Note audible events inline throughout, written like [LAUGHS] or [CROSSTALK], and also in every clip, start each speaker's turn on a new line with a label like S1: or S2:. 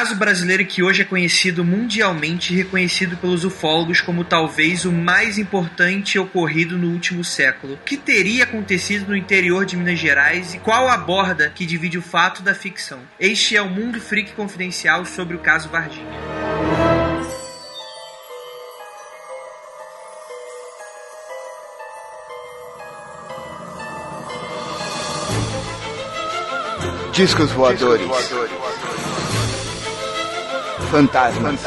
S1: caso brasileiro que hoje é conhecido mundialmente e reconhecido pelos ufólogos como talvez o mais importante ocorrido no último século. O que teria acontecido no interior de Minas Gerais e qual a borda que divide o fato da ficção? Este é o Mundo Freak Confidencial sobre o caso Varginha.
S2: Discos voadores. Fantasmas.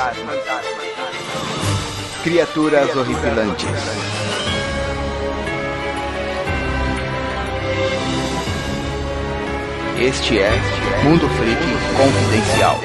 S2: Criaturas horripilantes. Este é Mundo Freak Confidencial.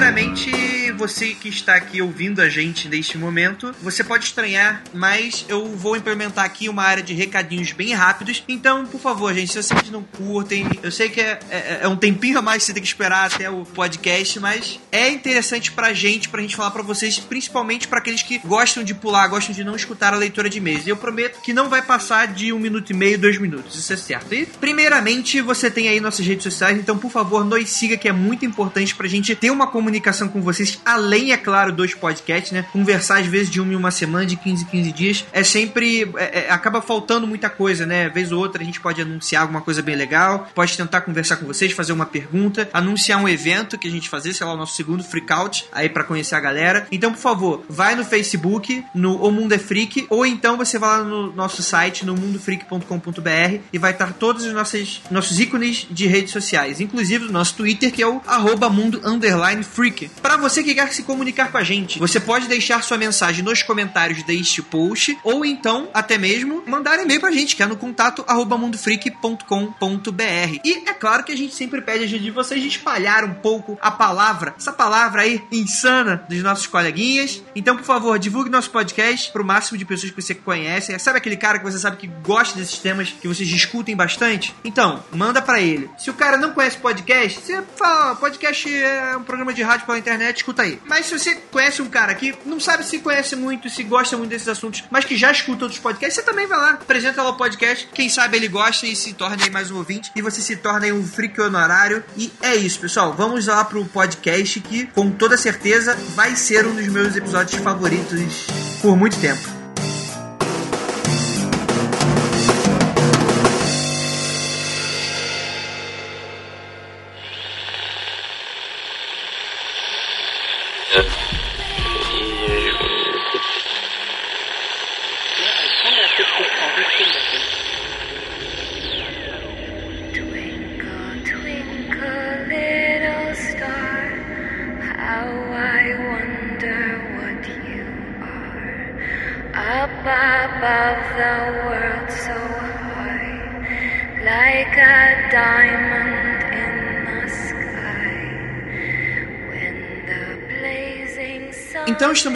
S1: Primeiramente, você que está aqui ouvindo a gente neste momento, você pode estranhar, mas eu vou implementar aqui uma área de recadinhos bem rápidos. Então, por favor, gente, se vocês não curtem, eu sei que é, é, é um tempinho a mais que você tem que esperar até o podcast, mas é interessante pra gente, pra gente falar pra vocês, principalmente pra aqueles que gostam de pular, gostam de não escutar a leitura de. E eu prometo que não vai passar de um minuto e meio, dois minutos, isso é certo. E, primeiramente, você tem aí nossas redes sociais, então, por favor, nos siga, que é muito importante pra gente ter uma comunicação com vocês, além, é claro, dos podcasts, né? Conversar às vezes de uma em uma semana, de 15 em 15 dias, é sempre. é- é- acaba faltando muita coisa, né? Vez ou outra a gente pode anunciar alguma coisa bem legal, pode tentar conversar com vocês, fazer uma pergunta, anunciar um evento que a gente fazer, sei lá, o nosso segundo freakout, aí pra conhecer a galera. Então, por favor, vai no Facebook, no O Mundo é Freak, ou então você vai lá no nosso site, no mundofreak.com.br, e vai estar todos os nossos, nossos ícones de redes sociais, inclusive o nosso Twitter, que é o arroba mundo underline freak. Para você que quer se comunicar com a gente, você pode deixar sua mensagem nos comentários deste post, ou então, até mesmo, mandar e-mail pra gente, que é no contato mundofreak.com.br. E é claro que a gente sempre pede a ajuda de vocês espalhar um pouco a palavra, essa palavra aí insana dos nossos coleguinhas. Então, por favor, divulgue nosso podcast pro máximo de pessoas que você conhece. Sabe aquele cara que você sabe que gosta desses temas que vocês discutem bastante? Então, manda pra ele. Se o cara não conhece podcast, você fala, "Ó, podcast é um programa de rádio pela internet, escuta aí. Mas se você conhece um cara que não sabe se conhece muito, se gosta muito desses assuntos, mas que já escuta outros podcasts, você também vai lá, apresenta lá o podcast. Quem sabe ele gosta e se torna aí mais um ouvinte. E você se torna aí um freak honorário. E é isso, pessoal. Vamos lá pro podcast que, com toda certeza, vai ser um dos meus episódios favoritos por muito tempo.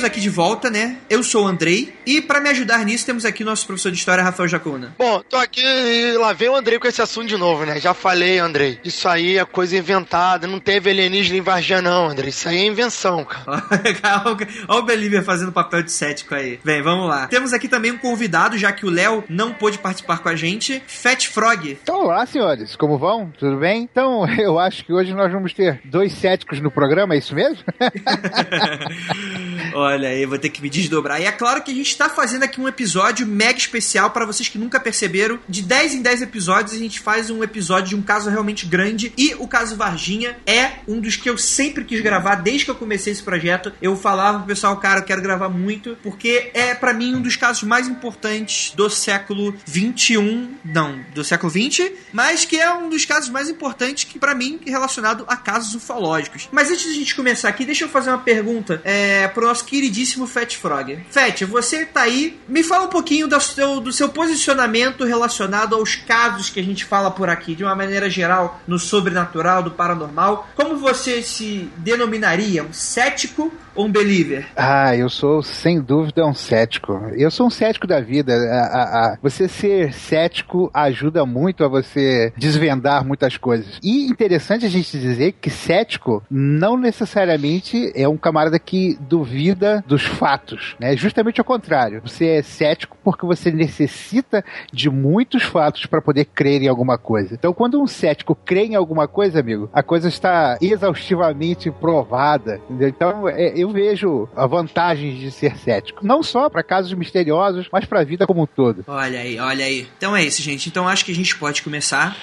S1: Então estamos aqui de volta, né? Eu sou o Andrei. E para me ajudar nisso, temos aqui o nosso professor de história, Rafael Jacona.
S3: Bom, tô aqui e lá vem o Andrei com esse assunto de novo, né? Já falei, Andrei. Isso aí é coisa inventada. Não teve alienígena em Varginha, não, Andrei. Isso aí é invenção, cara. [LAUGHS]
S1: Olha o Believer fazendo papel de cético aí. Bem, vamos lá. Temos aqui também um convidado, já que o Léo não pôde participar com a gente. Fat Frog.
S4: Então, olá, senhores. Como vão? Tudo bem? Então, [LAUGHS] eu acho que hoje nós vamos ter dois céticos no programa, é isso mesmo? [LAUGHS]
S1: Olha aí, vou ter que me desdobrar. E é claro que a gente tá fazendo aqui um episódio mega especial para vocês que nunca perceberam. De 10 em 10 episódios, a gente faz um episódio de um caso realmente grande. E o caso Varginha é um dos que eu sempre quis gravar desde que eu comecei esse projeto. Eu falava pro pessoal, cara, eu quero gravar muito, porque é para mim um dos casos mais importantes do século 21, não, do século 20, mas que é um dos casos mais importantes que para mim relacionado a casos ufológicos. Mas antes de a gente começar aqui, deixa eu fazer uma pergunta é, pro nosso queridíssimo Fat Frog. Fat, você tá aí, me fala um pouquinho do seu, do seu posicionamento relacionado aos casos que a gente fala por aqui, de uma maneira geral, no sobrenatural, do paranormal. Como você se denominaria? Um cético ou um believer?
S4: Ah, eu sou sem dúvida um cético. Eu sou um cético da vida. A, a, a, você ser cético ajuda muito a você desvendar muitas coisas. E interessante a gente dizer que cético não necessariamente é um camarada que duvida dos fatos, né? Justamente ao contrário. Você é cético porque você necessita de muitos fatos para poder crer em alguma coisa. Então, quando um cético crê em alguma coisa, amigo, a coisa está exaustivamente provada. Entendeu? Então, é, eu vejo a vantagem de ser cético. Não só para casos misteriosos, mas para a vida como um todo.
S1: Olha aí, olha aí. Então é isso, gente. Então acho que a gente pode começar.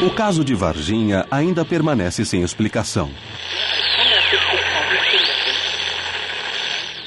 S5: O caso de Varginha ainda permanece sem explicação.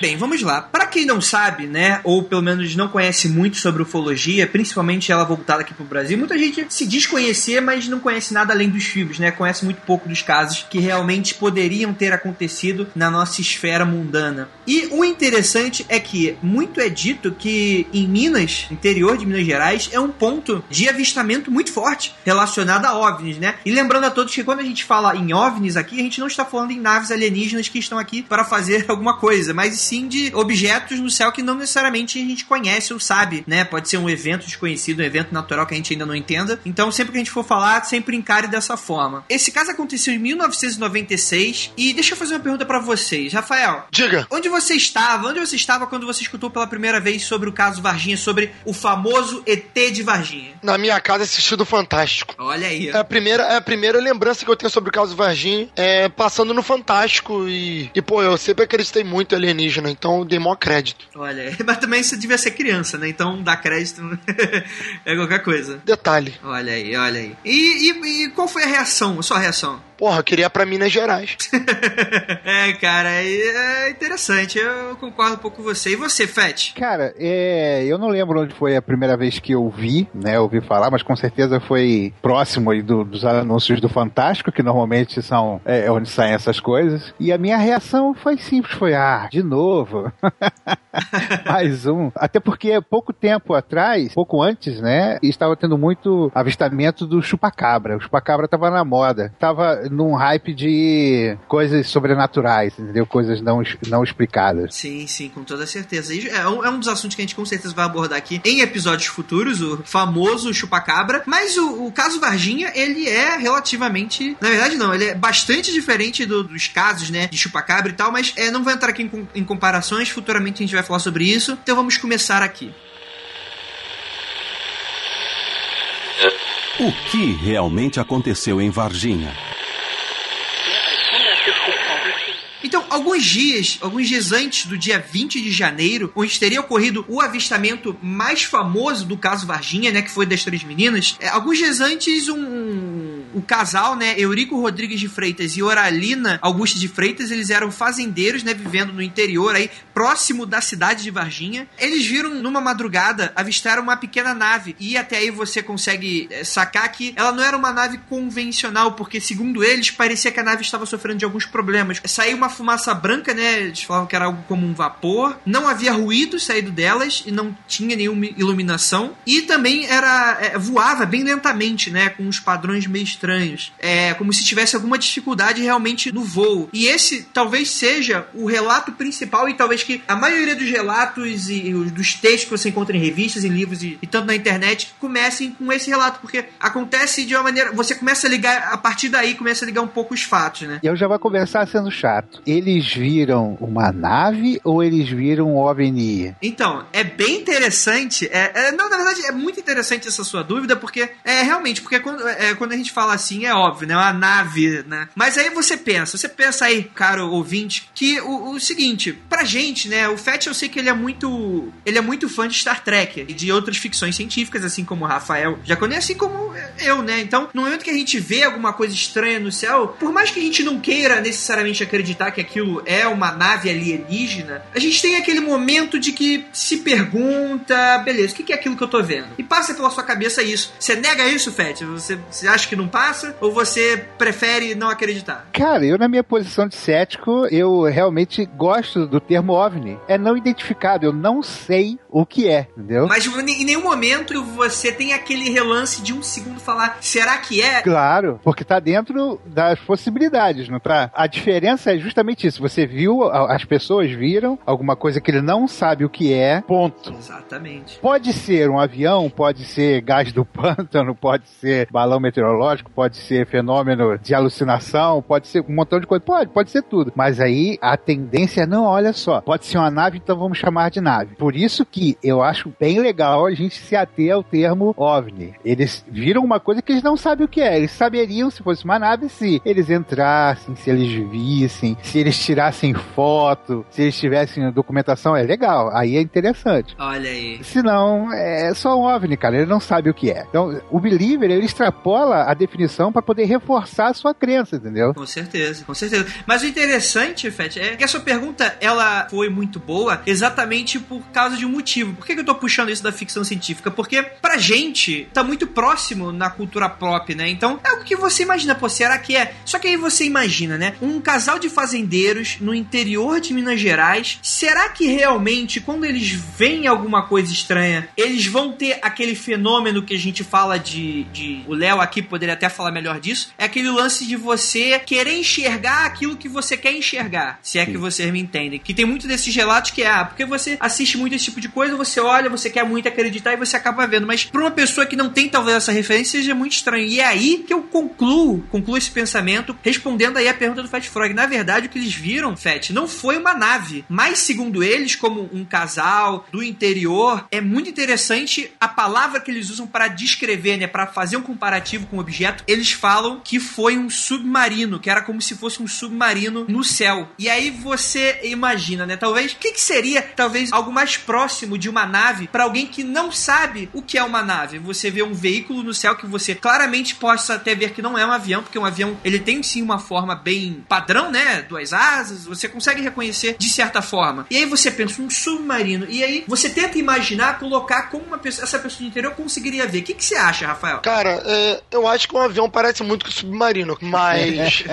S1: Bem, vamos lá. Para quem não sabe, né, ou pelo menos não conhece muito sobre ufologia, principalmente ela voltada aqui pro Brasil, muita gente se diz conhecer, mas não conhece nada além dos filmes, né? Conhece muito pouco dos casos que realmente poderiam ter acontecido na nossa esfera mundana. E o interessante é que muito é dito que em Minas, interior de Minas Gerais, é um ponto de avistamento muito forte relacionado a OVNIs, né? E lembrando a todos que quando a gente fala em OVNIs aqui, a gente não está falando em naves alienígenas que estão aqui para fazer [LAUGHS] alguma coisa, mas sim de objetos no céu que não necessariamente a gente conhece ou sabe, né? Pode ser um evento desconhecido, um evento natural que a gente ainda não entenda. Então, sempre que a gente for falar, sempre encare dessa forma. Esse caso aconteceu em 1996 e deixa eu fazer uma pergunta para vocês. Rafael,
S3: Diga.
S1: onde você estava? Onde você estava quando você escutou pela primeira vez sobre o caso Varginha, sobre o famoso ET de Varginha?
S3: Na minha casa assistindo Fantástico.
S1: Olha aí.
S3: É a primeira, é a primeira lembrança que eu tenho sobre o caso Varginha, é passando no Fantástico e, e pô, eu sempre acreditei muito em alienígena, então dei crédito.
S1: Olha, aí. [LAUGHS] mas também você devia ser criança, né? Então dar crédito [LAUGHS] é qualquer coisa.
S3: Detalhe.
S1: Olha aí, olha aí. E, e- e qual foi a reação, a sua reação?
S3: Porra, eu queria ir pra Minas Gerais. [LAUGHS]
S1: é, cara, é interessante. Eu concordo um pouco com você. E você, Fett?
S4: Cara, é, eu não lembro onde foi a primeira vez que eu vi, né? Ouvi falar, mas com certeza foi próximo aí do- dos anúncios do Fantástico, que normalmente são é, onde saem essas coisas. E a minha reação foi simples, foi ah, de novo. [LAUGHS] [LAUGHS] Mais um. Até porque pouco tempo atrás, pouco antes, né, estava tendo muito avistamento do chupacabra. O chupacabra estava na moda. Tava num hype de coisas sobrenaturais, entendeu? Coisas não, não explicadas.
S1: Sim, sim, com toda certeza. E É um, é um dos assuntos que a gente com certeza vai abordar aqui em episódios futuros, o famoso chupacabra. Mas o, o caso Varginha, ele é relativamente. Na verdade, não, ele é bastante diferente do- dos casos, né, de chupacabra e tal, mas é, não vou entrar aqui em, em comparações, futuramente a gente vai falar sobre isso. Então vamos começar aqui.
S5: O que realmente aconteceu em Varginha?
S1: Então, alguns dias, alguns dias antes do dia 20 de janeiro, onde teria ocorrido o avistamento mais famoso do caso Varginha, né, que foi das três meninas, é, alguns dias antes um o casal, né, Eurico Rodrigues de Freitas e Oralina Augusta de Freitas, eles eram fazendeiros, né, vivendo no interior aí, próximo da cidade de Varginha. Eles viram numa madrugada, avistaram uma pequena nave e até aí você consegue é, sacar que ela não era uma nave convencional, porque segundo eles, parecia que a nave estava sofrendo de alguns problemas. Saiu uma fumaça branca, né? Eles falavam que era algo como um vapor. Não havia ruído saído delas e não tinha nenhuma iluminação. E também era é, voava bem lentamente, né? Com uns padrões meio estranhos. É como se tivesse alguma dificuldade realmente no voo. E esse talvez seja o relato principal e talvez que a maioria dos relatos e os- dos textos que você encontra em revistas, em livros e, e tanto na internet comecem com esse relato, porque acontece de uma maneira. Você começa a ligar, a partir daí começa a ligar um pouco os fatos, né?
S4: E eu já vou começar sendo chato. Eles viram uma nave ou eles viram um OVNI?
S1: Então, é bem interessante. É, é- não, na verdade, é muito interessante essa sua dúvida, porque é realmente, porque quando, é, quando a gente fala assim, é óbvio, né? Uma nave, né? Mas aí você pensa, você pensa aí, caro ouvinte, que o, o seguinte, pra gente, né? O Fett eu sei que ele é muito. Ele é muito fã de Star Trek e de outras ficções científicas, assim como o Rafael já conhece, assim como eu, né? Então, no momento que a gente vê alguma coisa estranha no céu, por mais que a gente não queira necessariamente acreditar que aquilo é uma nave alienígena, a gente tem aquele momento de que se pergunta, beleza, o que que é aquilo que eu tô vendo? E passa pela sua cabeça isso. Você nega isso, Fett? Você, você acha que não passa? Ou você prefere não acreditar?
S4: Cara, eu na minha posição de cético, eu realmente gosto do termo OVNI. É não identificado, eu não sei o que é, entendeu?
S1: Mas em nenhum momento você tem aquele relance de um segundo falar, será que é?
S4: Claro, porque tá dentro das possibilidades, não tá? A diferença é justamente isso. Você viu, as pessoas viram alguma coisa que ele não sabe o que é, ponto.
S1: Exatamente.
S4: Pode ser um avião, pode ser gás do [LAUGHS] pântano, pode ser balão meteorológico, pode ser fenômeno de alucinação, pode ser um montão de coisa. Pode, pode ser tudo. Mas aí a tendência é, não, olha só, pode ser uma nave, então vamos chamar de nave. Por isso que eu acho bem legal a gente se ater ao termo OVNI. Eles viram uma coisa que eles não sabem o que é. Eles saberiam se fosse uma nave se eles entrassem, se eles vissem, se eles tirassem foto, se eles tivessem documentação. É legal, aí é interessante.
S1: Olha aí.
S4: Se não, é só um OVNI, cara. Ele não sabe o que é. Então, o believer, ele extrapola a definição para poder reforçar a sua crença, entendeu?
S1: Com certeza, com certeza. Mas o interessante, Fett, é que a sua pergunta, ela foi muito boa exatamente por causa de um motivo. Por que, eu tô puxando isso da ficção científica? Porque pra gente, tá muito próximo na cultura pop, né? Então, é o que você imagina, pô, será que é? Só que aí você imagina, né? Um casal de fazendeiros no interior de Minas Gerais, será que realmente, quando eles veem alguma coisa estranha, eles vão ter aquele fenômeno que a gente fala de... de o Léo aqui poderia até falar melhor disso, é aquele lance de você querer enxergar aquilo que você quer enxergar, se é que vocês me entendem. Que tem muito desses relatos que é, ah, porque você assiste muito esse tipo de coisa, você olha, você quer muito acreditar e você acaba vendo. Mas pra uma pessoa que não tem talvez essa referência, seja muito estranho. E é aí que eu concluo, concluo esse pensamento, respondendo aí a pergunta do Fat Frog. Na verdade, o que eles viram, Fat, não foi uma nave. Mas, segundo eles, como um casal do interior, é muito interessante a palavra que eles usam para descrever, né? Para fazer um comparativo com o objeto. Eles falam que foi um submarino, que era como se fosse um submarino no céu. E aí você imagina, né? Talvez, o que, que seria, talvez, algo mais próximo de uma nave para alguém que não sabe o que é uma nave? Você vê um veículo no céu que você claramente possa até ver que não é um avião, porque um avião, ele tem sim uma forma bem padrão, né? Duas asas, você consegue reconhecer de certa forma. E aí você pensa, um submarino. E aí você tenta imaginar, colocar como uma pessoa, essa pessoa do interior conseguiria ver. O que, que você acha, Rafael?
S3: Cara, é, eu acho que um avião parece muito com submarino, mas. [LAUGHS]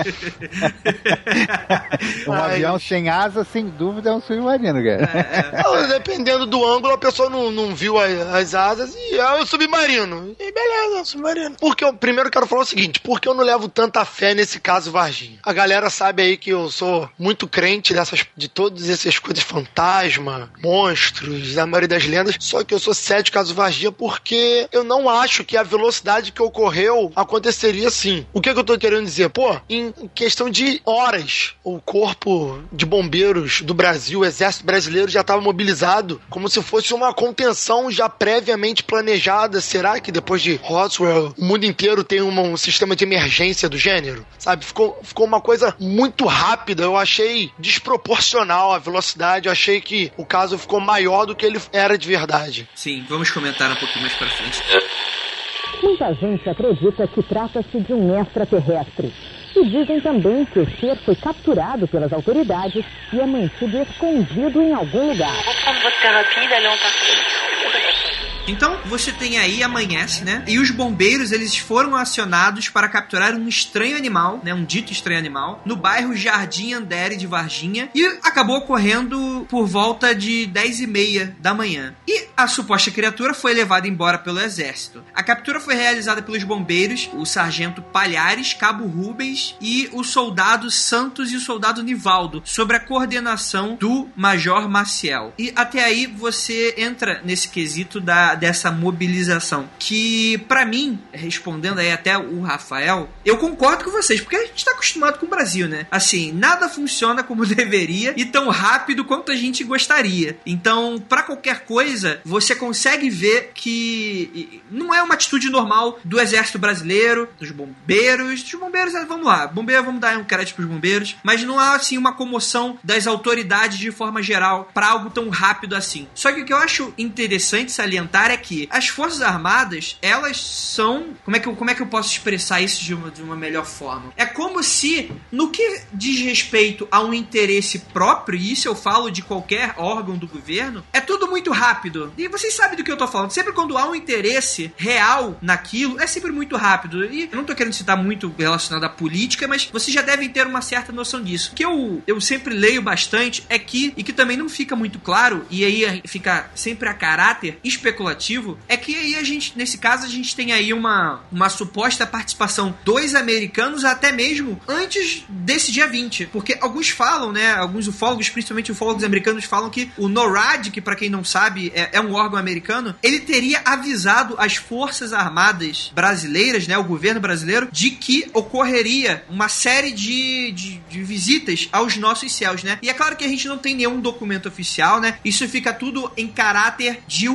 S4: Um
S3: Ai.
S4: avião sem asa, sem dúvida, é um submarino, cara.
S3: Não, Dependendo do ângulo, a pessoa não, não viu a- as asas e é o submarino. E beleza, é o submarino. Porque eu primeiro quero falar o seguinte: por que eu não levo tanta fé nesse caso Varginha? A galera sabe aí que eu sou muito crente dessas, de todas essas coisas fantasma, monstros, a maioria das lendas. Só que eu sou cético caso Varginha porque eu não acho que a velocidade que ocorreu aconteceria assim. O que, que eu tô querendo dizer? Pô, em questão de horas, o corpo de bombeiros do Brasil, o exército brasileiro já estava mobilizado como se fosse uma contenção já previamente planejada. Será que depois de Roswell, o mundo inteiro tem um sistema de emergência do gênero? Sabe? Ficou, ficou uma coisa muito rápida. Eu achei desproporcional a velocidade. Eu achei que o caso ficou maior do que ele era de verdade.
S1: Sim, vamos comentar um pouquinho mais pra frente.
S6: Muita gente acredita que trata-se de um extraterrestre. E dizem também que o ser foi capturado pelas autoridades e é mantido escondido em algum lugar.
S1: Então, você tem aí Amanhece, né? E os bombeiros, eles foram acionados para capturar um estranho animal, né? Um dito estranho animal, no bairro Jardim Andere de Varginha. E acabou ocorrendo por volta de 10 e meia da manhã. E a suposta criatura foi levada embora pelo exército. A captura foi realizada pelos bombeiros, o sargento Palhares, cabo Rubens e o soldado Santos e o soldado Nivaldo, sob a coordenação do Major Maciel. E até aí você entra nesse quesito da, dessa mobilização. Que, pra mim, respondendo aí até o Rafael, eu concordo com vocês, porque a gente tá acostumado com o Brasil, né? Assim, nada funciona como [LAUGHS] deveria e tão rápido quanto a gente gostaria. Então, pra qualquer coisa, você consegue ver que não é uma atitude normal do exército brasileiro, dos bombeiros. Dos bombeiros, é, vamos lá, bombeiro, vamos dar um crédito pros bombeiros, mas não há assim uma comoção das autoridades de forma geral pra algo tão rápido assim. Só que o que eu acho interessante salientar é que as Forças Armadas, elas são. Como é que eu, como é que eu posso expressar isso de uma, de uma melhor forma? É como se, no que diz respeito a um interesse próprio, e isso eu falo de qualquer órgão do governo, é tudo muito rápido. E vocês sabem do que eu tô falando. Sempre quando há um interesse real naquilo, é sempre muito rápido. E eu não tô querendo citar muito relacionado à política, mas vocês já devem ter uma certa noção disso. O que eu, eu sempre leio bastante é que, e que também não fica muito claro, e aí fica sempre a caráter especulativo, é que aí a gente, nesse caso, a gente tem aí uma, uma suposta participação dos americanos até mesmo antes desse dia 20. Porque alguns falam, né? Alguns ufólogos, principalmente ufólogos americanos, falam que o NORAD, que para quem não sabe é, é um órgão americano, ele teria avisado as forças armadas brasileiras, né? O governo brasileiro, de que ocorreria uma série de, de, de visitas aos nossos céus, né? E é claro que a gente não tem nenhum documento oficial, né? Isso fica tudo em caráter de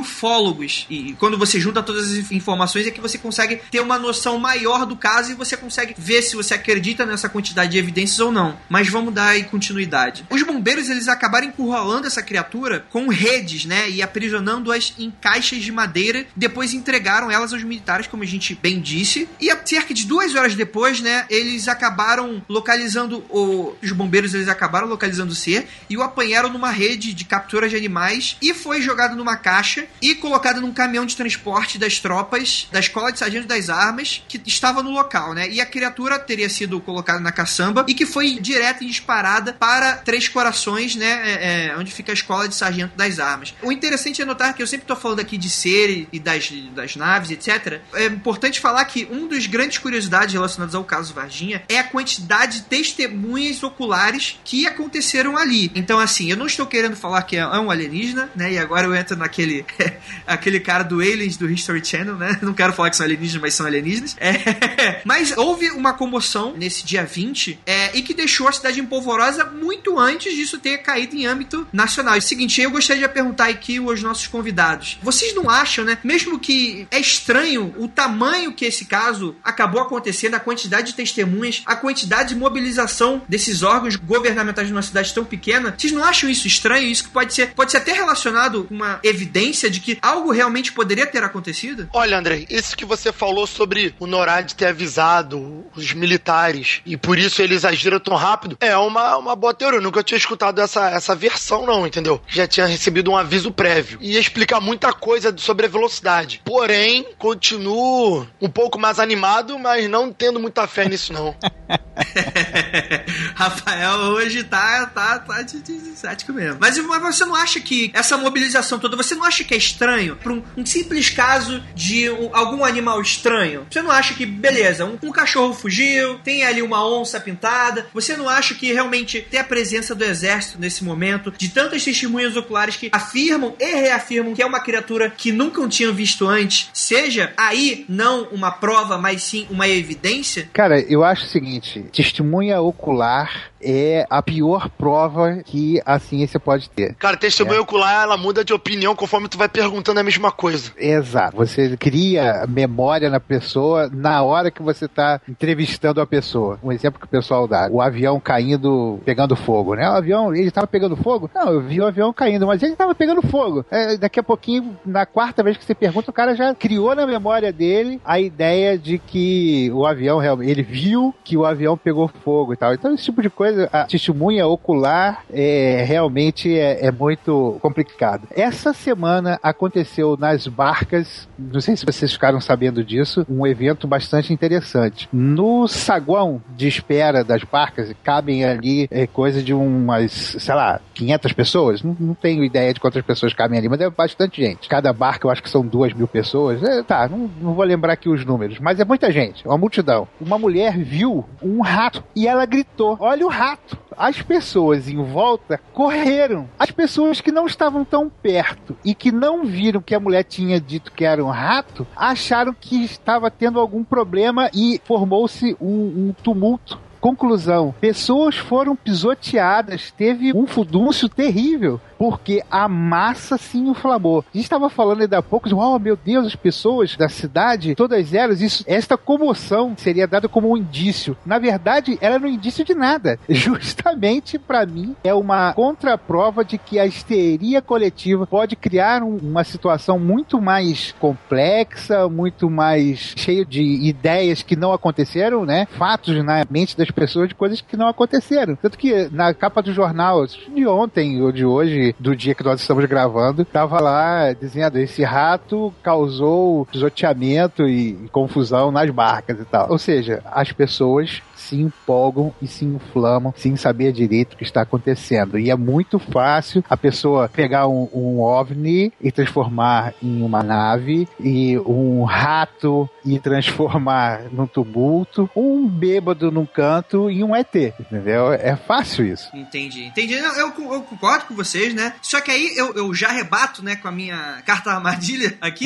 S1: E quando você junta todas as informações é que você consegue ter uma noção maior do caso e você consegue ver se você acredita nessa quantidade de evidências ou não. Mas vamos dar aí continuidade. Os bombeiros eles acabaram encurralando essa criatura com redes, né? E aprisionando-as em caixas de madeira. Depois entregaram elas aos militares, como a gente bem disse. E cerca de duas horas depois, né? Eles acabaram localizando o... os bombeiros eles acabaram localizando o ser e o apanharam numa rede de captura de animais e foi jogado numa caixa e colocado num caminhão de transporte das tropas da escola de sargento das armas que estava no local, né? E a criatura teria sido colocada na caçamba e que foi direta e disparada para Três Corações, né? É, é, onde fica a escola de sargento das armas. O interessante é notar que eu sempre tô falando aqui de ser e das, das naves, etc. É importante falar que um dos grandes curiosidades relacionadas ao caso Varginha é a quantidade de testemunhas oculares que aconteceram ali. Então, assim, eu não estou querendo falar que é um alienígena, né? E agora eu entro naquele [LAUGHS] aquele cara do Aliens do History Channel, né? Não quero falar que são alienígenas, mas são alienígenas. É, [LAUGHS] mas houve uma comoção nesse dia 20 é, e que deixou a cidade empolvorosa muito antes disso ter caído em âmbito nacional. E é seguinte, eu gostaria de perguntar aqui aos nossos convidados. Vocês não acham, né? Mesmo que é estranho o tamanho que esse caso acabou acontecendo, a quantidade de testemunhas, a quantidade de mobilização desses órgãos governamentais numa cidade tão pequena, vocês não acham isso estranho? Isso que pode ser, pode ser até relacionado com uma evidência de que algo realmente poderia ter acontecido?
S3: Olha, André, isso que você falou sobre o NORAD ter avisado os militares e por isso eles agiram tão rápido é uma, uma boa teoria. Eu nunca tinha escutado essa, essa versão, não, entendeu? Já tinha recebido um aviso prévio. Ia explicar muita coisa sobre a velocidade. Porém, continuo um pouco mais animado, mas não tendo muita fé nisso, não. [LAUGHS] [LAUGHS]
S1: Rafael hoje tá, tá, tá de, de, de cético mesmo. Mas, mas você não acha que essa mobilização toda, você não acha que é estranho? Para um, um, simples caso de um, algum animal estranho? Você não acha que, beleza, um, um, cachorro fugiu, tem ali uma onça pintada, você não acha que realmente ter a presença do exército nesse momento, de tantas testemunhas oculares que afirmam e reafirmam que é uma criatura que nunca tinham visto antes, seja aí não uma prova, mas sim uma evidência?
S4: Cara, eu acho o seguinte, testemunha ocular é a pior prova que a ciência pode ter.
S3: Cara, testemunha é. ocular, ela muda de opinião conforme tu vai perguntando a mesma coisa.
S4: Exato. Você cria memória na pessoa na hora que você está entrevistando a pessoa. Um exemplo que o pessoal dá, o avião caindo, pegando fogo, né? O avião, ele estava pegando fogo? Não, eu vi o avião caindo, mas ele estava pegando fogo. É, daqui a pouquinho, na quarta vez que você pergunta, o cara já criou na memória dele a ideia de que o avião realmente, ele viu que o avião pegou fogo e tal. Então, esse tipo de coisa a testemunha ocular é, realmente é, é, muito complicado. Essa semana aconteceu nas barcas, não sei se vocês ficaram sabendo disso, um evento bastante interessante. No saguão de espera das barcas, cabem ali é, coisa de umas, sei lá, 500 pessoas? Não, não tenho ideia de quantas pessoas cabem ali, mas é bastante gente. Cada barca eu acho que são duas mil pessoas. É, tá, não, não vou lembrar aqui os números, mas é muita gente, uma multidão. Uma mulher viu um rato e ela gritou: Olha o rato! As pessoas em volta correram. As pessoas que não estavam tão perto e que não viram que a mulher tinha dito que era um rato, acharam que estava tendo algum problema e formou-se um, um tumulto conclusão, pessoas foram pisoteadas, teve um fudúncio terrível porque a massa se inflamou. A gente estava falando ainda há pouco de, oh meu Deus, as pessoas da cidade, todas elas, isso, esta comoção seria dada como um indício. Na verdade, era no indício de nada. [LAUGHS] Justamente para mim é uma contraprova de que a histeria coletiva pode criar um, uma situação muito mais complexa, muito mais cheia de ideias que não aconteceram, né? Fatos na mente das pessoas de coisas que não aconteceram. Tanto que na capa do jornal de ontem ou de hoje, do dia que nós estamos gravando, tava lá dizendo: esse rato causou pisoteamento e, e confusão nas barcas e tal. Ou seja, as pessoas se empolgam e se inflamam sem saber direito o que está acontecendo. E é muito fácil a pessoa pegar um, um OVNI e transformar em uma nave, e um rato e transformar num tumulto, um bêbado num canto e um ET, entendeu? É fácil isso.
S1: Entendi, entendi. Eu, eu, concordo com vocês, né? Só que aí eu, eu já rebato, né, com a minha carta armadilha aqui.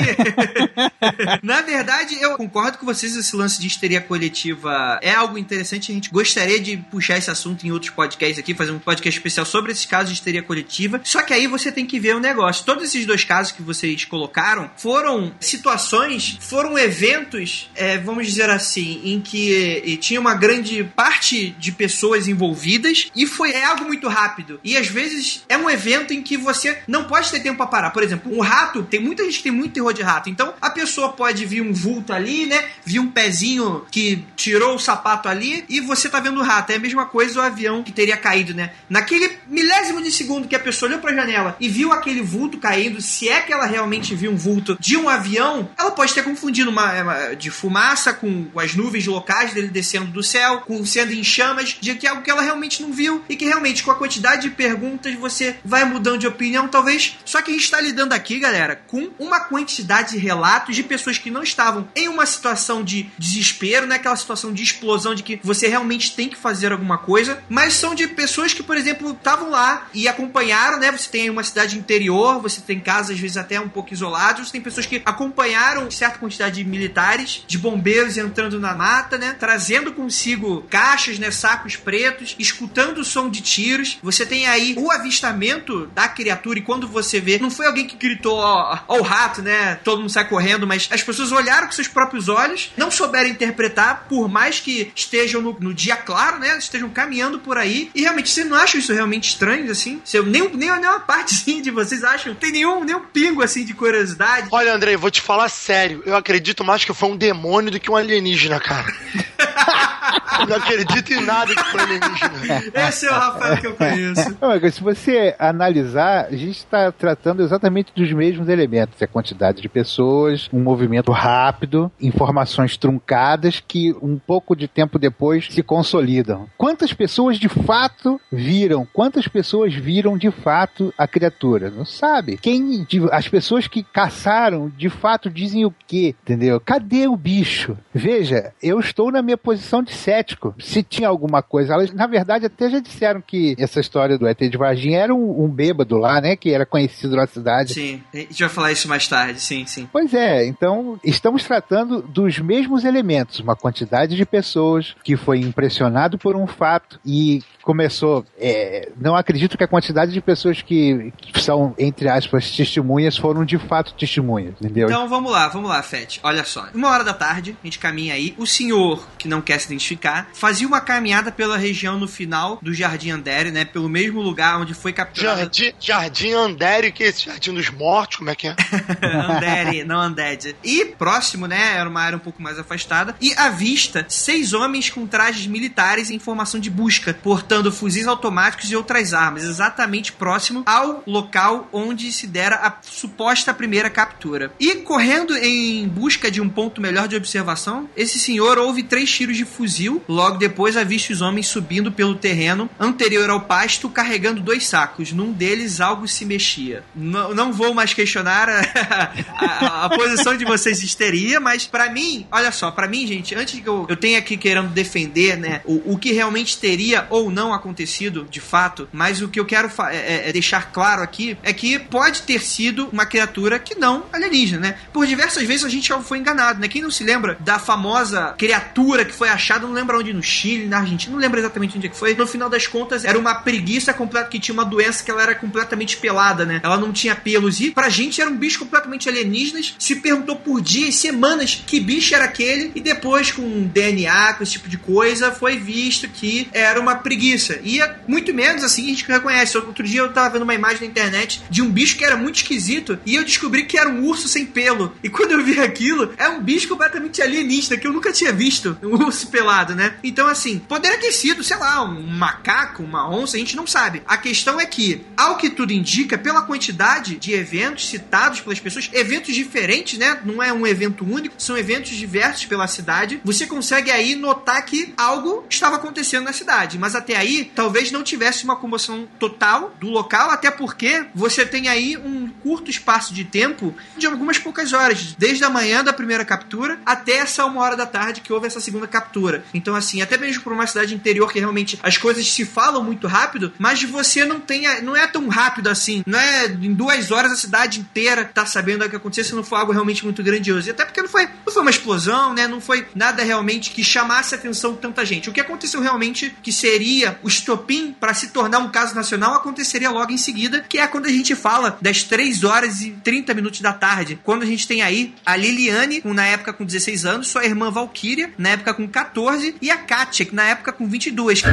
S1: [LAUGHS] Na verdade, eu concordo com vocês, esse lance de histeria coletiva é algo interessante. A gente gostaria de puxar esse assunto em outros podcasts aqui, fazer um podcast especial sobre esses casos de histeria coletiva. Só que aí você tem que ver o negócio. Todos esses dois casos que vocês colocaram foram situações, foram eventos, é, vamos dizer assim, em que e tinha uma grande parte de pessoas envolvidas e foi é algo muito rápido. E às vezes é um evento em que você não pode ter tempo para parar. Por exemplo, um rato, tem muita gente que tem muito terror de rato. Então a pessoa pode vir um vulto ali, né? Vir um pezinho que tirou o sapato ali e você tá vendo o rato. É a mesma coisa o avião que teria caído, né? Naquele milésimo de segundo que a pessoa olhou pra janela e viu aquele vulto caindo, se é que ela realmente viu um vulto de um avião, ela pode ter confundido uma, uma de fumaça com as nuvens locais dele descendo do céu, com sendo em chamas, de que é algo que ela realmente não viu e que realmente com a quantidade de perguntas você vai mudando de opinião, talvez. Só que a gente está lidando aqui, galera, com uma quantidade de relatos de pessoas que não estavam em uma situação de desespero, né? Aquela situação de explosão de que você realmente tem que fazer alguma coisa, mas são de pessoas que, por exemplo, estavam lá e acompanharam, né? Você tem uma cidade interior, você tem casas às vezes até um pouco isoladas, você tem pessoas que acompanharam certa quantidade de militares, de bombeiros entrando na mata, né? Trazendo consigo caixas, né? Sacos pretos, escutando o som de tiros. Você tem aí o avistamento da criatura e quando você vê, não foi alguém que gritou, ó, ó o rato, né? Todo mundo sai correndo, mas as pessoas olharam com seus próprios olhos, não souberam interpretar, por mais que estejam no, no dia claro, né? Estejam caminhando por aí. E realmente, você não acha isso realmente estranho, assim? Você, nem, nem, nem uma partezinha [LAUGHS] de vocês acham? Tem nenhum, nenhum pingo, assim, de curiosidade?
S3: Olha, André, vou te falar sério. Eu acredito mais que foi um demônio do que um alienígena, cara. [LAUGHS] Eu [LAUGHS] não acredito em nada que foi alienígena.
S1: Esse é o Rafael que eu conheço.
S4: Não, se você analisar, a gente está tratando exatamente dos mesmos elementos. A quantidade de pessoas, um movimento rápido, informações truncadas que um pouco de tempo depois se consolidam. Quantas pessoas de fato viram? Quantas pessoas viram de fato a criatura? Não sabe. Quem, as pessoas que caçaram de fato dizem o quê? Entendeu? Cadê o bicho? Veja, eu estou na minha posição de cético. Se tinha alguma coisa, elas na verdade até já disseram que essa história do ET de Varginha era um, um bêbado lá, né? Que era conhecido na cidade.
S1: Sim, a gente vai falar isso mais tarde, sim, sim.
S4: Pois é, então estamos tratando dos mesmos elementos, uma quantidade de pessoas que foi impressionado por um fato e começou. é, não acredito que a quantidade de pessoas que, que são, entre aspas, testemunhas foram de fato testemunhas, entendeu?
S1: Então vamos lá, vamos lá, Fete. Olha só. Uma hora da tarde, a gente caminha aí. O senhor, que não quer se identificar, fazia uma caminhada pela região no final do Jardim Andere, né? Pelo mesmo lugar onde foi capturado.
S3: Jardim, Jardim Andere, que é esse Jardim dos Mortos, como é que é? [LAUGHS]
S1: Andere, não Undead. E próximo, né? Era uma área um pouco mais afastada. E à vista, seis homens com trajes militares em formação de busca, portando fuzis automáticos e outras armas, exatamente próximo ao local onde se dera a suposta primeira captura. E correndo em busca de um ponto melhor de observação, esse senhor ouve três tiros de fuzil. Logo depois, avista os homens subindo pelo terreno anterior ao pasto, carregando dois sacos. Num deles, algo se mexia. Não, não vou mais questionar a, [LAUGHS] a- a posição de vocês de histeria, mas pra mim, olha só, pra mim, gente, antes que eu, eu tenha aqui querendo defender, né, o, o que realmente teria ou não acontecido, de fato, mas o que eu quero é- é deixar claro aqui é que pode ter sido uma criatura que não alienígena, né? Por diversas vezes a gente já foi enganado, né? Quem não se lembra da famosa criatura que foi achada, não lembra onde, no Chile, na Argentina, não lembro exatamente onde é que foi. No final das contas, era uma preguiça completa que tinha uma doença que ela era completamente pelada, né? Ela não tinha pelos e pra gente era um bicho completamente alienígenas. Se perguntou por dias, semanas, que bicho era aquele e depois com DNA, com esse tipo de coisa, foi visto que era uma preguiça. E é muito menos assim a gente reconhece. Outro dia eu tava vendo uma imagem na internet de um bicho que era muito esquisito e eu descobri que era um urso sem pelo. E quando eu vi aquilo, é um bicho completamente alienígena que eu nunca tinha visto. Um urso pelado. Acostumado, né? Então, assim, poderia ter sido, sei lá, um macaco, uma onça, a gente não sabe. A questão é que, ao que tudo indica, pela quantidade de eventos citados pelas pessoas, eventos diferentes, né? Não é um evento único, são eventos diversos pela cidade. Você consegue aí notar que algo estava acontecendo na cidade, mas até aí talvez não tivesse uma comoção total do local, até porque você tem aí um curto espaço de tempo de algumas poucas horas, desde a manhã da primeira captura até essa uma hora da tarde que houve essa segunda captura. Então, assim, até mesmo por uma cidade interior que realmente as coisas se falam muito rápido, mas você não tem, não é tão rápido assim, não é em duas horas a cidade inteira tá sabendo o que aconteceu se não for algo realmente muito grandioso. E até porque não foi, não foi uma explosão, né? Não foi nada realmente que chamasse a atenção de tanta gente. O que aconteceu realmente que seria o estopim para se tornar um caso nacional aconteceria logo em seguida, que é quando a gente fala das 3 horas e 30 minutos da tarde, quando a gente tem aí a Liliane, na época com 16 anos, sua irmã Valkyria, na época com 14, e a Katia, que na época com 22.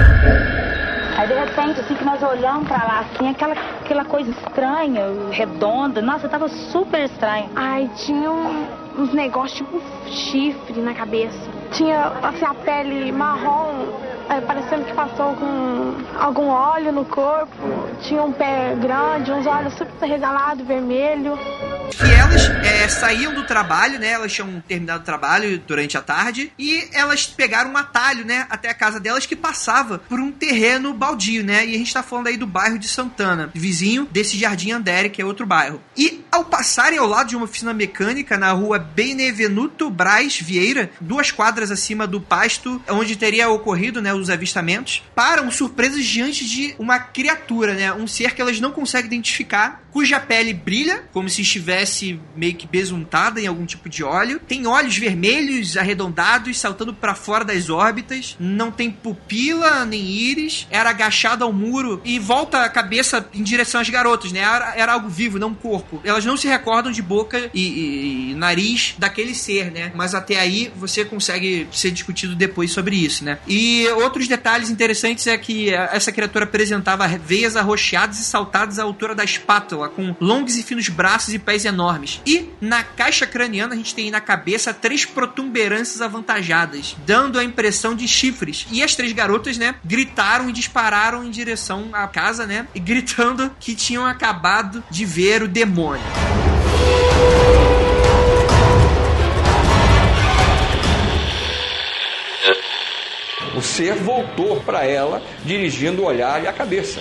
S7: Aí de repente, assim que nós olhamos pra lá, assim, aquela, aquela coisa estranha, redonda, nossa, tava super estranho.
S8: Ai, tinha um- uns negócios tipo chifre na cabeça. Tinha assim, a pele marrom, é, parecendo que passou com algum óleo no corpo. Tinha um pé grande, uns olhos super regalados, vermelho.
S1: que elas é, saíam do trabalho, né? Elas tinham terminado o trabalho durante a tarde e elas pegaram um atalho, né? Até a casa delas que passava por um terreno baldio, né? E a gente tá falando aí do bairro de Santana, vizinho desse Jardim Andere, que é outro bairro. E ao passarem ao lado de uma oficina mecânica na rua Benevenuto Braz Vieira, duas quadras acima do pasto onde teria ocorrido, né, os avistamentos, param surpresas diante de uma criatura, né? Um ser que elas não conseguem identificar, cuja pele brilha como se estivesse meio que besuntada em algum tipo de óleo. Tem olhos vermelhos arredondados saltando para fora das órbitas. Não tem pupila nem íris. Era agachado ao muro e volta a cabeça em direção às garotas, né? Era, era algo vivo, não um corpo. Elas não se recordam de boca e, e- e nariz daquele ser, né? Mas até aí você consegue ser discutido depois sobre isso, né? E outros detalhes interessantes é que eh, essa criatura apresentava veias arroxeadas e saltadas à altura da espátula, com longos e finos braços e pés enormes. E na caixa craniana a gente tem na cabeça três protuberâncias avantajadas, dando a impressão de chifres. E as três garotas, né, gritaram e dispararam em direção à casa, né, e gritando que tinham acabado de ver o demônio.
S9: O ser voltou para ela, dirigindo o olhar e a cabeça.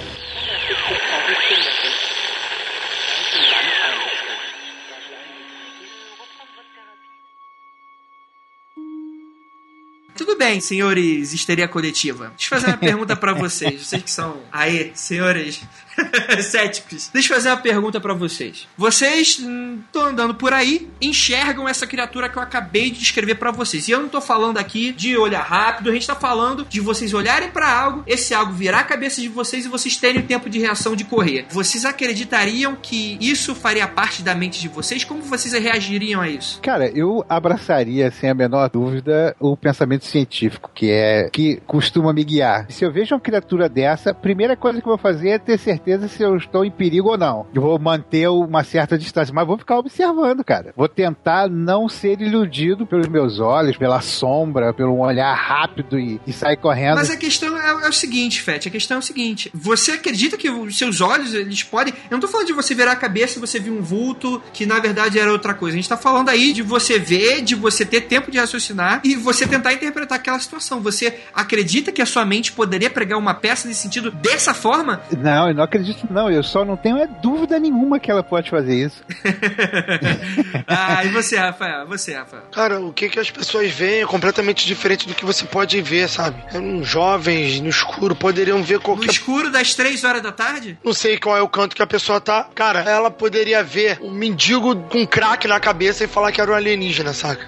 S1: Tudo bem, senhores histeria coletiva. Deixa eu fazer uma pergunta pra [LAUGHS] vocês. Vocês que são aí, senhores [LAUGHS] céticos. Deixa eu fazer uma pergunta pra vocês. Vocês estão andando por aí, enxergam essa criatura que eu acabei de descrever pra vocês. E eu não tô falando aqui de olhar rápido, a gente tá falando de vocês olharem pra algo, esse algo virar a cabeça de vocês e vocês terem o tempo de reação de correr. Vocês acreditariam que isso faria parte da mente de vocês? Como vocês reagiriam a isso?
S4: Cara, eu abraçaria, sem a menor dúvida, o pensamento científico, que é que costuma me guiar. Se eu vejo uma criatura dessa, a primeira coisa que eu vou fazer é ter certeza se eu estou em perigo ou não. Eu vou manter uma certa distância, mas vou ficar observando, cara. Vou tentar não ser iludido pelos meus olhos, pela sombra, pelo olhar rápido e, e sair correndo.
S1: Mas a questão é, é o seguinte, Fete, a questão é o seguinte: você acredita que os seus olhos, eles podem. Eu não tô falando de você virar a cabeça e você viu um vulto que na verdade era outra coisa. A gente tá falando aí de você ver, de você ter tempo de raciocinar e você tentar interpretar aquela situação. Você acredita que a sua mente poderia pregar uma peça nesse sentido dessa forma?
S4: Não, eu não acredito, não. Eu só não tenho é, dúvida nenhuma que ela pode fazer isso. [LAUGHS]
S1: ah, e você, Rafael? Você, Rafael?
S3: Cara, o que, que as pessoas veem é completamente diferente do que você pode ver, sabe? Uns jovens no escuro poderiam ver
S1: No
S3: qualquer.
S1: escuro das três horas da tarde?
S3: Não sei qual é o canto que a pessoa tá. Cara, ela poderia ver um mendigo com crack na cabeça e falar que era um alienígena, saca?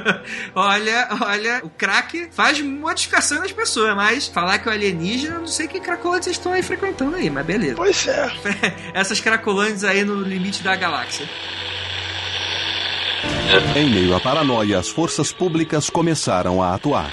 S3: [LAUGHS]
S1: olha, olha, o crack faz modificação nas pessoas, mas falar que é o alienígena, eu não sei que cracolândia vocês estão aí frequentando aí, mas beleza.
S3: Pois é. [LAUGHS]
S1: Essas cracolândias aí no limite da galáxia.
S5: Em meio à paranoia, as forças públicas começaram a atuar.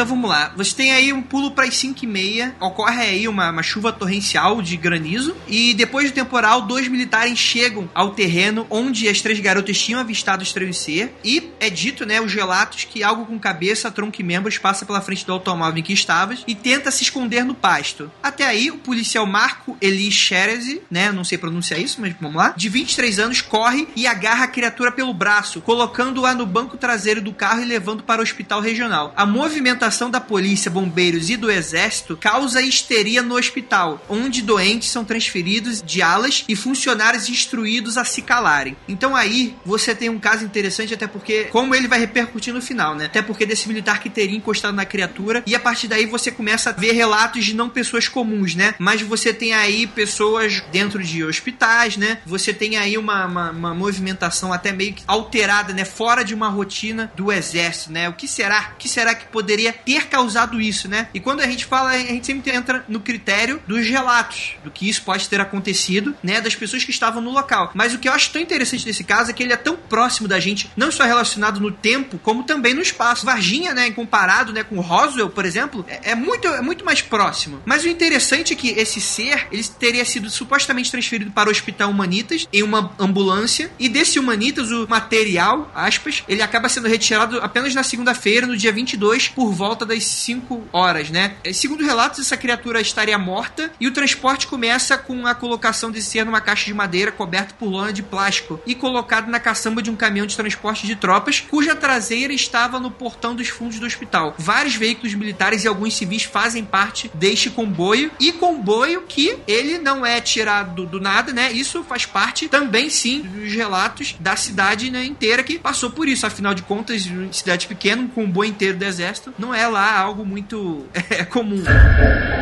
S1: Então vamos lá. Você tem aí um pulo para as 5 e meia. Ocorre aí uma, uma chuva torrencial de granizo. E depois do temporal, dois militares chegam ao terreno onde as três garotas tinham avistado ser. E é dito, né, os relatos que algo com cabeça, tronco e membros passa pela frente do automóvel em que estavas e tenta se esconder no pasto. Até aí, o policial Marco Eli Sherezi, né, não sei pronunciar isso, mas vamos lá, de 23 anos, corre e agarra a criatura pelo braço, colocando-a no banco traseiro do carro e levando para o hospital regional. A movimentação da polícia, bombeiros e do exército causa histeria no hospital, onde doentes são transferidos de alas e funcionários instruídos a se calarem. Então aí você tem um caso interessante, até porque, como ele vai repercutir no final, né? Até porque desse militar que teria encostado na criatura, e a partir daí você começa a ver relatos de não pessoas comuns, né? Mas você tem aí pessoas dentro de hospitais, né? Você tem aí uma, uma, uma movimentação até meio que alterada, né? Fora de uma rotina do exército, né? O que será? O que será que poderia ter causado isso, né? E quando a gente fala, a gente sempre entra no critério dos relatos, do que isso pode ter acontecido, né? Das pessoas que estavam no local. Mas o que eu acho tão interessante desse caso é que ele é tão próximo da gente, não só relacionado no tempo, como também no espaço. Varginha, né? Comparado, né? Com Roswell, por exemplo, é, é muito, é muito mais próximo. Mas o interessante é que esse ser, ele teria sido supostamente transferido para o Hospital Humanitas em uma ambulância, e desse Humanitas, o material, aspas, ele acaba sendo retirado apenas na segunda-feira, no dia 22, por volta das 5 horas, né? Segundo relatos, essa criatura estaria morta e o transporte começa com a colocação desse ser numa caixa de madeira coberta por lona de plástico e colocado na caçamba de um caminhão de transporte de tropas, cuja traseira estava no portão dos fundos do hospital. Vários veículos militares e alguns civis fazem parte deste comboio e comboio que ele não é tirado do nada, né? Isso faz parte também sim dos relatos da cidade né, inteira que passou por isso. Afinal de contas, cidade pequena, um comboio inteiro do exército, não é lá algo muito [LAUGHS] é, comum.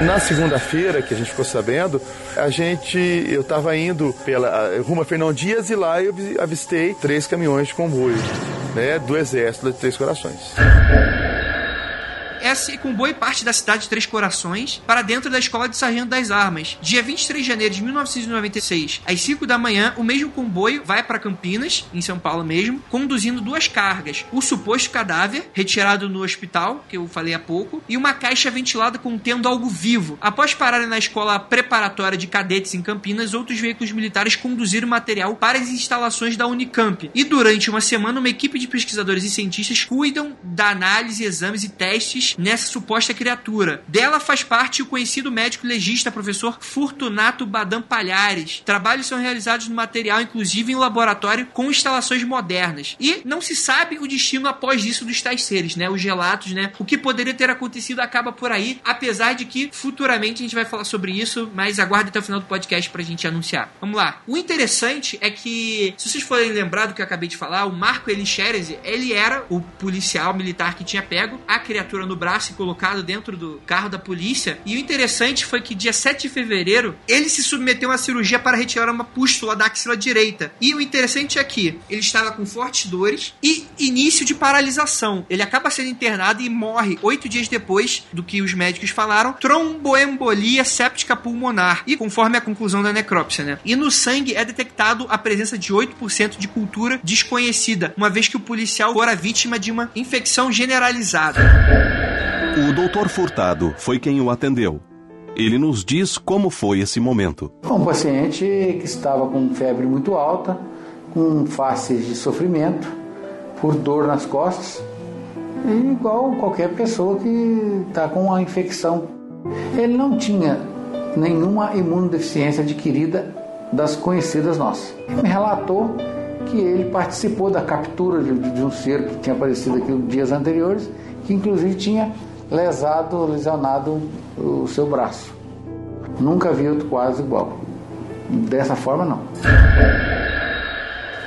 S10: Na segunda-feira, que a gente ficou sabendo, a gente, eu estava indo pela rumo a Fernão Dias e lá eu avistei três caminhões de comboio, né, do exército de Três Corações.
S1: Esse comboio parte da cidade de Três Corações para dentro da Escola de Sargento das Armas. Dia 23 de janeiro de 1996, às 5 da manhã, o mesmo comboio vai para Campinas, em São Paulo mesmo, conduzindo duas cargas: o suposto cadáver, retirado no hospital, que eu falei há pouco, e uma caixa ventilada contendo algo vivo. Após pararem na escola preparatória de cadetes em Campinas, outros veículos militares conduziram material para as instalações da Unicamp. E durante uma semana, uma equipe de pesquisadores e cientistas cuidam da análise, exames e testes nessa suposta criatura. Dela faz parte o conhecido médico legista professor Fortunato Badam Palhares. Trabalhos são realizados no material, inclusive em laboratório, com instalações modernas. E não se sabe o destino após isso dos tais seres, né? Os relatos, né? O que poderia ter acontecido acaba por aí, apesar de que futuramente a gente vai falar sobre isso, mas aguarde até o final do podcast pra gente anunciar. Vamos lá. O interessante é que, se vocês forem lembrar do que eu acabei de falar, o Marco Elixerese, ele era o policial militar que tinha pego a criatura no braço e colocado dentro do carro da polícia. E o interessante foi que dia 7 de fevereiro ele se submeteu a uma cirurgia para retirar uma pústula da axila direita. E o interessante é que ele estava com fortes dores e início de paralisação. Ele acaba sendo internado e morre oito dias depois do que os médicos falaram, tromboembolia séptica pulmonar. E conforme a conclusão da necrópsia, né? E no sangue é detectado a presença de 8% de cultura desconhecida, uma vez que o policial fora vítima de uma infecção generalizada.
S5: O doutor Furtado foi quem o atendeu. Ele nos diz como foi esse momento.
S11: Um paciente que estava com febre muito alta, com faces de sofrimento, por dor nas costas, igual qualquer pessoa que está com uma infecção. Ele não tinha nenhuma imunodeficiência adquirida das conhecidas nossas. Ele me relatou que ele participou da captura de, de um ser que tinha aparecido aqui dias anteriores, que inclusive tinha lesado, lesionado o seu braço. Nunca vi outro quase igual. Dessa forma, não.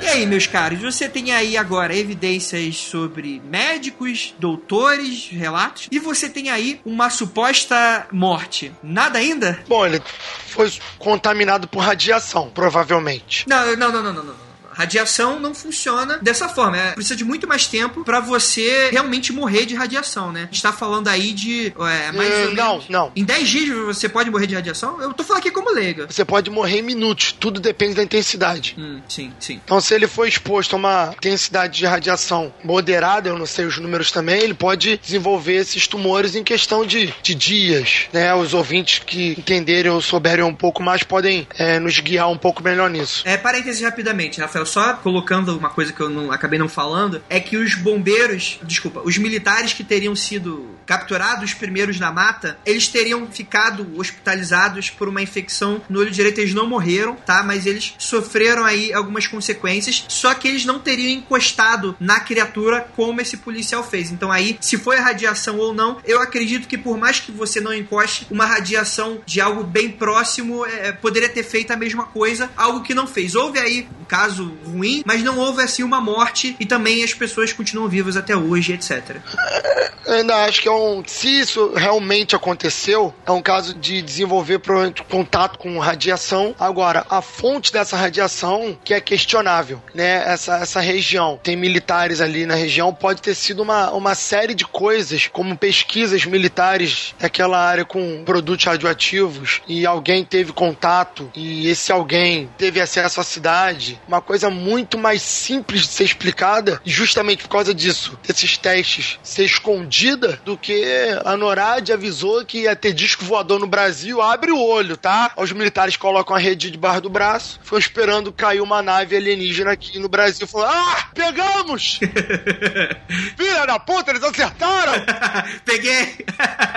S1: E aí, meus caros, você tem aí agora evidências sobre médicos, doutores, relatos, e você tem aí uma suposta morte. Nada ainda?
S3: Bom, ele foi contaminado por radiação, provavelmente.
S1: Não, não, não, não, não, não. Radiação não funciona dessa forma. É, precisa de muito mais tempo pra você realmente morrer de radiação, né? A gente tá falando aí de. É, mais
S3: Eh,
S1: ou
S3: não,
S1: menos-
S3: não.
S1: Em 10 dias você pode morrer de radiação? Eu tô falando aqui como leiga.
S3: Você pode morrer em minutos, tudo depende da intensidade.
S1: Hum, sim, sim.
S3: Então, se ele for exposto a uma intensidade de radiação moderada, eu não sei os números também, ele pode desenvolver esses tumores em questão de, de dias. Né? Os ouvintes que entenderem ou souberem um pouco mais podem é, nos guiar um pouco melhor nisso.
S1: É, parênteses rapidamente, Rafael, só colocando uma coisa que eu não acabei não falando, é que os bombeiros, desculpa, os militares que teriam sido capturados primeiros na mata, eles teriam ficado hospitalizados por uma infecção no olho direito, eles não morreram, tá? Mas eles sofreram aí algumas consequências, só que eles não teriam encostado na criatura como esse policial fez. Então aí, se foi a radiação ou não, eu acredito que por mais que você não encoste, uma radiação de algo bem próximo é, poderia ter feito a mesma coisa, algo que não fez. Houve aí um caso ruim, mas não houve assim uma morte e também as pessoas continuam vivas até hoje, etc.
S3: Ainda acho que é um. Se isso realmente aconteceu, é um caso de desenvolver provavelmente contato com radiação. Agora, a fonte dessa radiação que é questionável, né? Essa, essa região. Tem militares ali na região, pode ter sido uma, uma série de coisas, como pesquisas militares naquela área com produtos radioativos, e alguém teve contato, e esse alguém teve acesso à cidade. Uma coisa muito mais simples de ser explicada, e justamente por causa disso, desses testes ser escondida, do que a NORAD avisou que ia ter disco voador no Brasil. Abre o olho, tá? Os militares colocam a rede debaixo do braço, ficam esperando cair uma nave alienígena aqui no Brasil. Falou: Ah, pegamos! [LAUGHS] Filha da puta, eles acertaram! [LAUGHS]
S1: Peguei!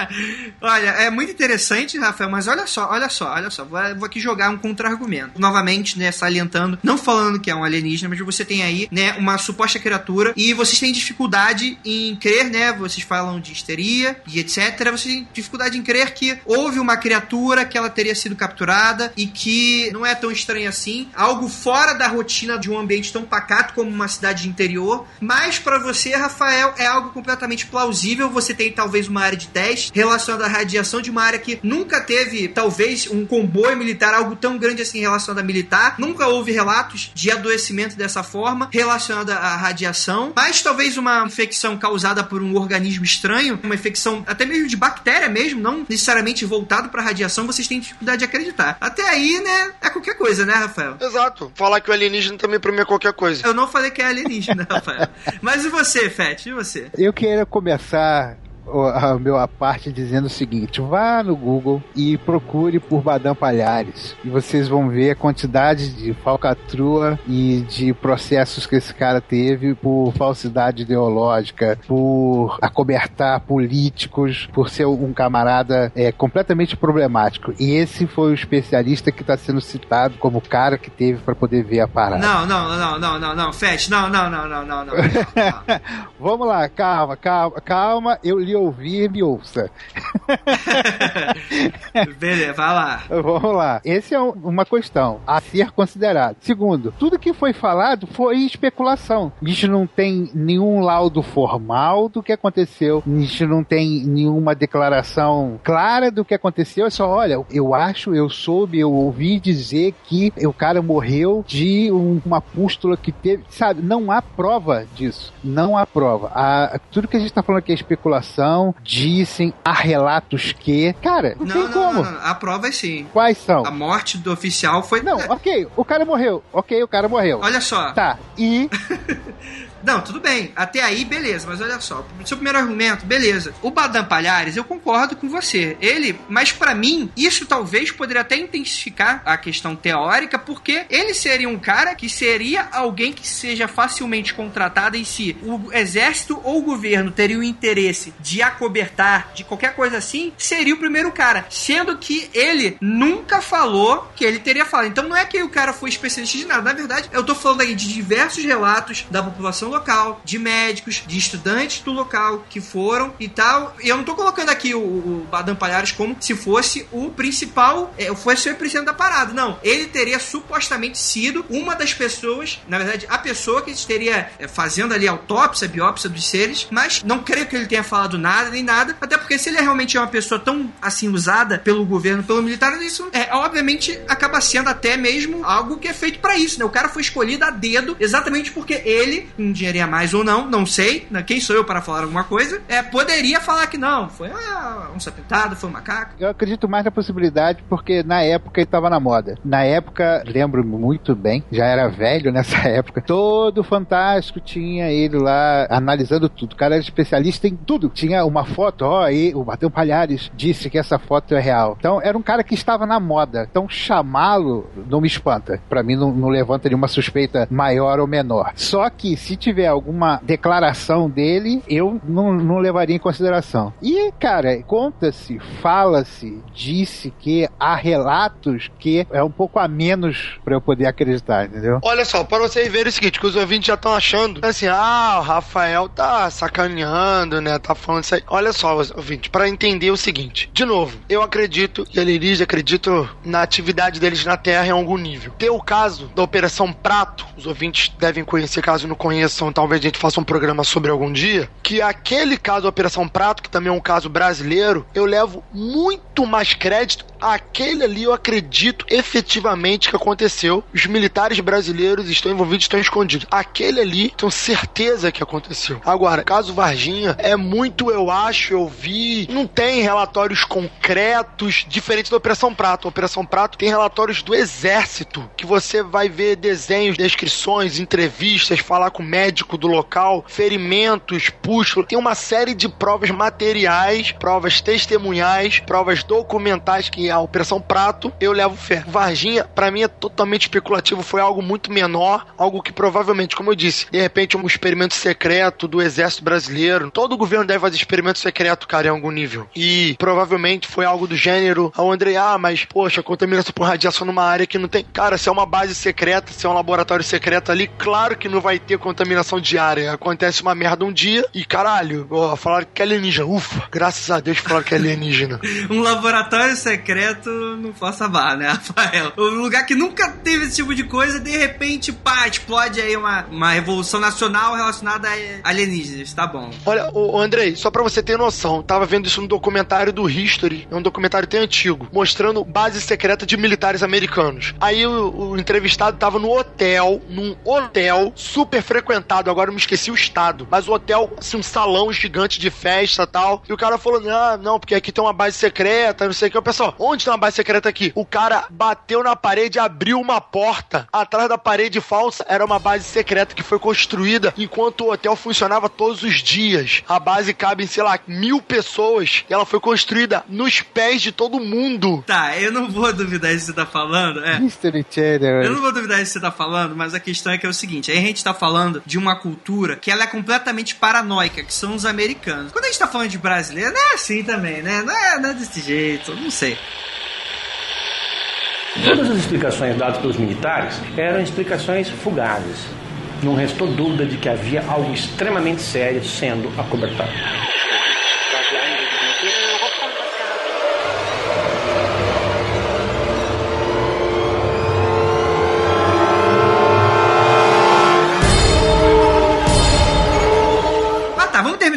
S1: [LAUGHS] olha, é muito interessante, Rafael, mas olha só, olha só, olha só. Vou, vou aqui jogar um contra-argumento. Novamente, né, salientando, não falando que é um alienígena, mas você tem aí, né, uma suposta criatura e vocês têm dificuldade em crer, né? Vocês falam de histeria e etc. Vocês têm dificuldade em crer que houve uma criatura que ela teria sido capturada e que não é tão estranho assim, algo fora da rotina de um ambiente tão pacato como uma cidade de interior. Mas para você, Rafael, é algo completamente plausível. Você tem talvez uma área de teste relacionada à radiação de uma área que nunca teve, talvez, um comboio militar, algo tão grande assim relacionado a militar. Nunca houve relatos de adoecimento dessa forma relacionada à radiação. Mas talvez uma infecção causada por um organismo estranho, uma infecção até mesmo de bactéria mesmo, não necessariamente voltado para radiação, vocês têm dificuldade de acreditar. Até aí, né, é qualquer coisa, né, Rafael?
S3: Exato. Falar que o alienígena também pra mim é qualquer coisa.
S1: Eu não falei que é alienígena, [LAUGHS] Rafael. Mas e você, Fett? E você?
S4: Eu queria começar a minha parte dizendo o seguinte: vá no Google e procure por Badam Palhares. E vocês vão ver a quantidade de falcatrua e de processos que esse cara teve por falsidade ideológica, por acobertar políticos, por ser um camarada é, completamente problemático. E esse foi o especialista que está sendo citado como o cara que teve para poder ver a parada.
S1: Não, não, não, não, não, não, Fett, não, não, não, não, não, não.
S4: Vamos lá, calma, calma, calma, eu lhe ouvi, me ouça. [LAUGHS]
S1: Beleza, vai lá.
S4: Vamos lá. Essa é um- uma questão a ser considerada. Segundo, tudo que foi falado foi especulação. A gente não tem nenhum laudo formal do que aconteceu. A gente não tem nenhuma declaração clara do que aconteceu. É só, olha, eu acho, eu soube, eu ouvi dizer que o cara morreu de um- uma pústula que teve. Sabe, não há prova disso. Não há prova. A- tudo que a gente tá falando aqui é especulação. Dizem, há relatos que. Cara, não,
S1: Não,
S4: tem
S1: não,
S4: como.
S1: não, não, a prova é sim.
S4: Quais são?
S1: A morte do oficial foi.
S4: Não, ok, o cara morreu. Ok, o cara morreu.
S1: Olha só.
S4: Tá, e. [LAUGHS]
S1: Não, tudo bem. Até aí, beleza. Mas olha só. Seu primeiro argumento, beleza. O Badam Palhares, eu concordo com você. Ele, mas pra mim, isso talvez poderia até intensificar a questão teórica, porque ele seria um cara que seria alguém que seja facilmente contratado e se o exército ou o governo teria o interesse de acobertar, de qualquer coisa assim, seria o primeiro cara. Sendo que ele nunca falou que ele teria falado. Então não é que o cara foi especialista de nada. Na verdade, eu tô falando aí de diversos relatos da população local, de médicos, de estudantes do local que foram e tal. E eu não tô colocando aqui o, o Badam Palhares como se fosse o principal, é, fosse o presidente da parada. Não, ele teria supostamente sido uma das pessoas, na verdade, a pessoa que estaria é, fazendo ali autópsia, biópsia dos seres, mas não creio que ele tenha falado nada nem nada, até porque se ele realmente é uma pessoa tão assim usada pelo governo, pelo militar, isso é obviamente acaba sendo até mesmo algo que é feito pra isso, né? O cara foi escolhido a dedo exatamente porque ele, um dinheirinho a mais ou não, não sei, né? quem sou eu para falar alguma coisa, é, poderia falar que não, foi ah, um sapentado, foi um macaco.
S4: Eu acredito mais na possibilidade porque na época ele tava na moda. Na época, lembro muito bem, já era velho nessa [LAUGHS] época, todo fantástico tinha ele lá analisando tudo. O cara era especialista em tudo. Tinha uma foto, ó, aí o Bateu Palhares disse que essa foto é real. Então era um cara que estava na moda. Então chamá-lo não me espanta. Para mim não, não levanta nenhuma suspeita maior ou menor. Só que se tiver alguma declaração dele, eu não, não levaria em consideração. E, cara, conta-se, fala-se, disse que há relatos que é um pouco a menos para eu poder acreditar, entendeu?
S3: Olha só, para vocês verem o seguinte, que os ouvintes já estão achando, assim, ah, o Rafael tá sacaneando, né, tá falando isso aí. Olha só, ouvinte, para entender o seguinte, de novo, eu acredito, e alienígena acredito na atividade deles na Terra em algum nível. Tem o caso da Operação Prato, os ouvintes devem conhecer, caso não conheçam, talvez a gente faça um programa sobre algum dia, que aquele caso Operação Prato, que também é um caso brasileiro, eu levo muito mais crédito aquele ali eu acredito efetivamente que aconteceu. Os militares brasileiros estão envolvidos, estão escondidos. Aquele ali, tenho certeza que aconteceu. Agora, caso Varginha, é muito, eu acho, eu vi. Não tem relatórios concretos diferentes da Operação Prato. A Operação Prato tem relatórios do Exército, que você vai ver desenhos, descrições, entrevistas, falar com o médico do local, ferimentos, pústulo. Tem uma série de provas materiais, provas testemunhais, provas documentais que a Operação Prato, eu levo fé. Varginha, para mim, é totalmente especulativo. Foi algo muito menor, algo que provavelmente, como eu disse, de repente um experimento secreto do Exército Brasileiro. Todo governo deve fazer experimento secreto, cara, em algum nível. E provavelmente foi algo do gênero. O André, ah, mas poxa, contaminação por radiação numa área que não tem. Cara, se é uma base secreta, se é um laboratório secreto ali, claro que não vai ter contaminação diária. Acontece uma merda um dia e caralho, ó, falaram que é alienígena. Ufa, graças a Deus falaram que é alienígena. [LAUGHS]
S1: um laboratório secreto não faça bar, né, [LAUGHS] Rafael? Um lugar que nunca teve esse tipo de coisa, de repente, pá, explode aí uma, uma revolução nacional relacionada a alienígenas, tá bom.
S3: Olha, o Andrei, só pra você ter noção, tava vendo isso no documentário do History, é um documentário até antigo, mostrando base secreta de militares americanos. Aí o, o entrevistado tava no hotel, num hotel super frequentado, agora eu me esqueci o estado, mas o hotel, assim, um salão gigante de festa e tal, e o cara falou, ah, não, porque aqui tem uma base secreta, não sei o que, o pessoal, onde tem uma base secreta aqui? O cara bateu na parede, abriu uma porta. Atrás da parede falsa era uma base secreta que foi construída enquanto o hotel funcionava todos os dias. A base cabe, sei lá, mil pessoas e ela foi construída nos pés de todo mundo.
S1: Tá, eu não vou duvidar isso que você tá falando. É.
S4: Mystery Channel.
S1: Eu não vou duvidar isso que você tá falando, mas a questão é que é o seguinte: aí a gente tá falando de uma cultura que ela é completamente paranoica, que são os americanos. Quando a gente tá falando de brasileiro, não é assim também, né? Não é, não é desse jeito, não sei.
S12: Todas as explicações dadas pelos militares eram explicações fugazes. Não restou dúvida de que havia algo extremamente sério sendo acobertado.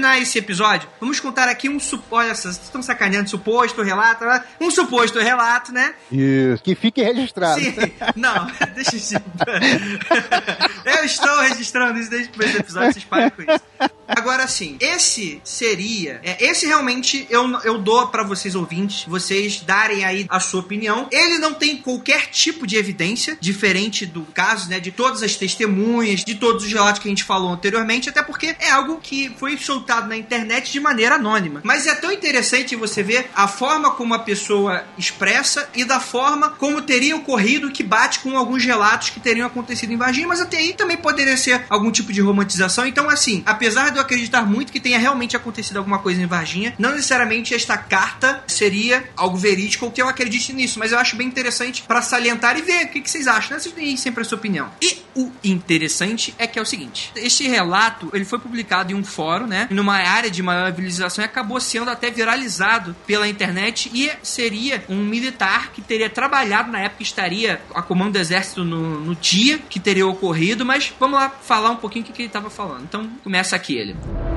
S1: Terminar esse episódio. Vamos contar aqui um suposto. Olha, vocês estão sacaneando suposto relato, né? um suposto relato, né?
S4: Isso, que fique registrado.
S1: Sim, não, [LAUGHS] deixa eu. [LAUGHS] eu estou registrando isso desde o primeiro episódio, vocês parem com isso. Agora sim, esse seria. É, esse realmente eu, eu dou para vocês ouvintes, vocês darem aí a sua opinião. Ele não tem qualquer tipo de evidência, diferente do caso, né? De todas as testemunhas, de todos os relatos que a gente falou anteriormente, até porque é algo que foi soltado na internet de maneira anônima. Mas é tão interessante você ver a forma como a pessoa expressa e da forma como teria ocorrido que bate com alguns relatos que teriam acontecido em Varginha, mas até aí também poderia ser algum tipo de romantização. Então, assim, apesar de eu acreditar muito que tenha realmente acontecido alguma coisa em Varginha, não necessariamente esta carta seria algo verídico ou que eu acredite nisso, mas eu acho bem interessante para salientar e ver o que, que vocês acham, né? Vocês têm sempre a sua opinião. E o interessante é que é o seguinte: este relato ele foi publicado em um fórum, né? Numa área de maior civilização e acabou sendo até viralizado pela internet e seria um militar que teria trabalhado na época, estaria a comando do exército no, no dia que teria ocorrido, mas vamos lá falar um pouquinho o que, que ele estava falando. Então começa aqui ele. недели.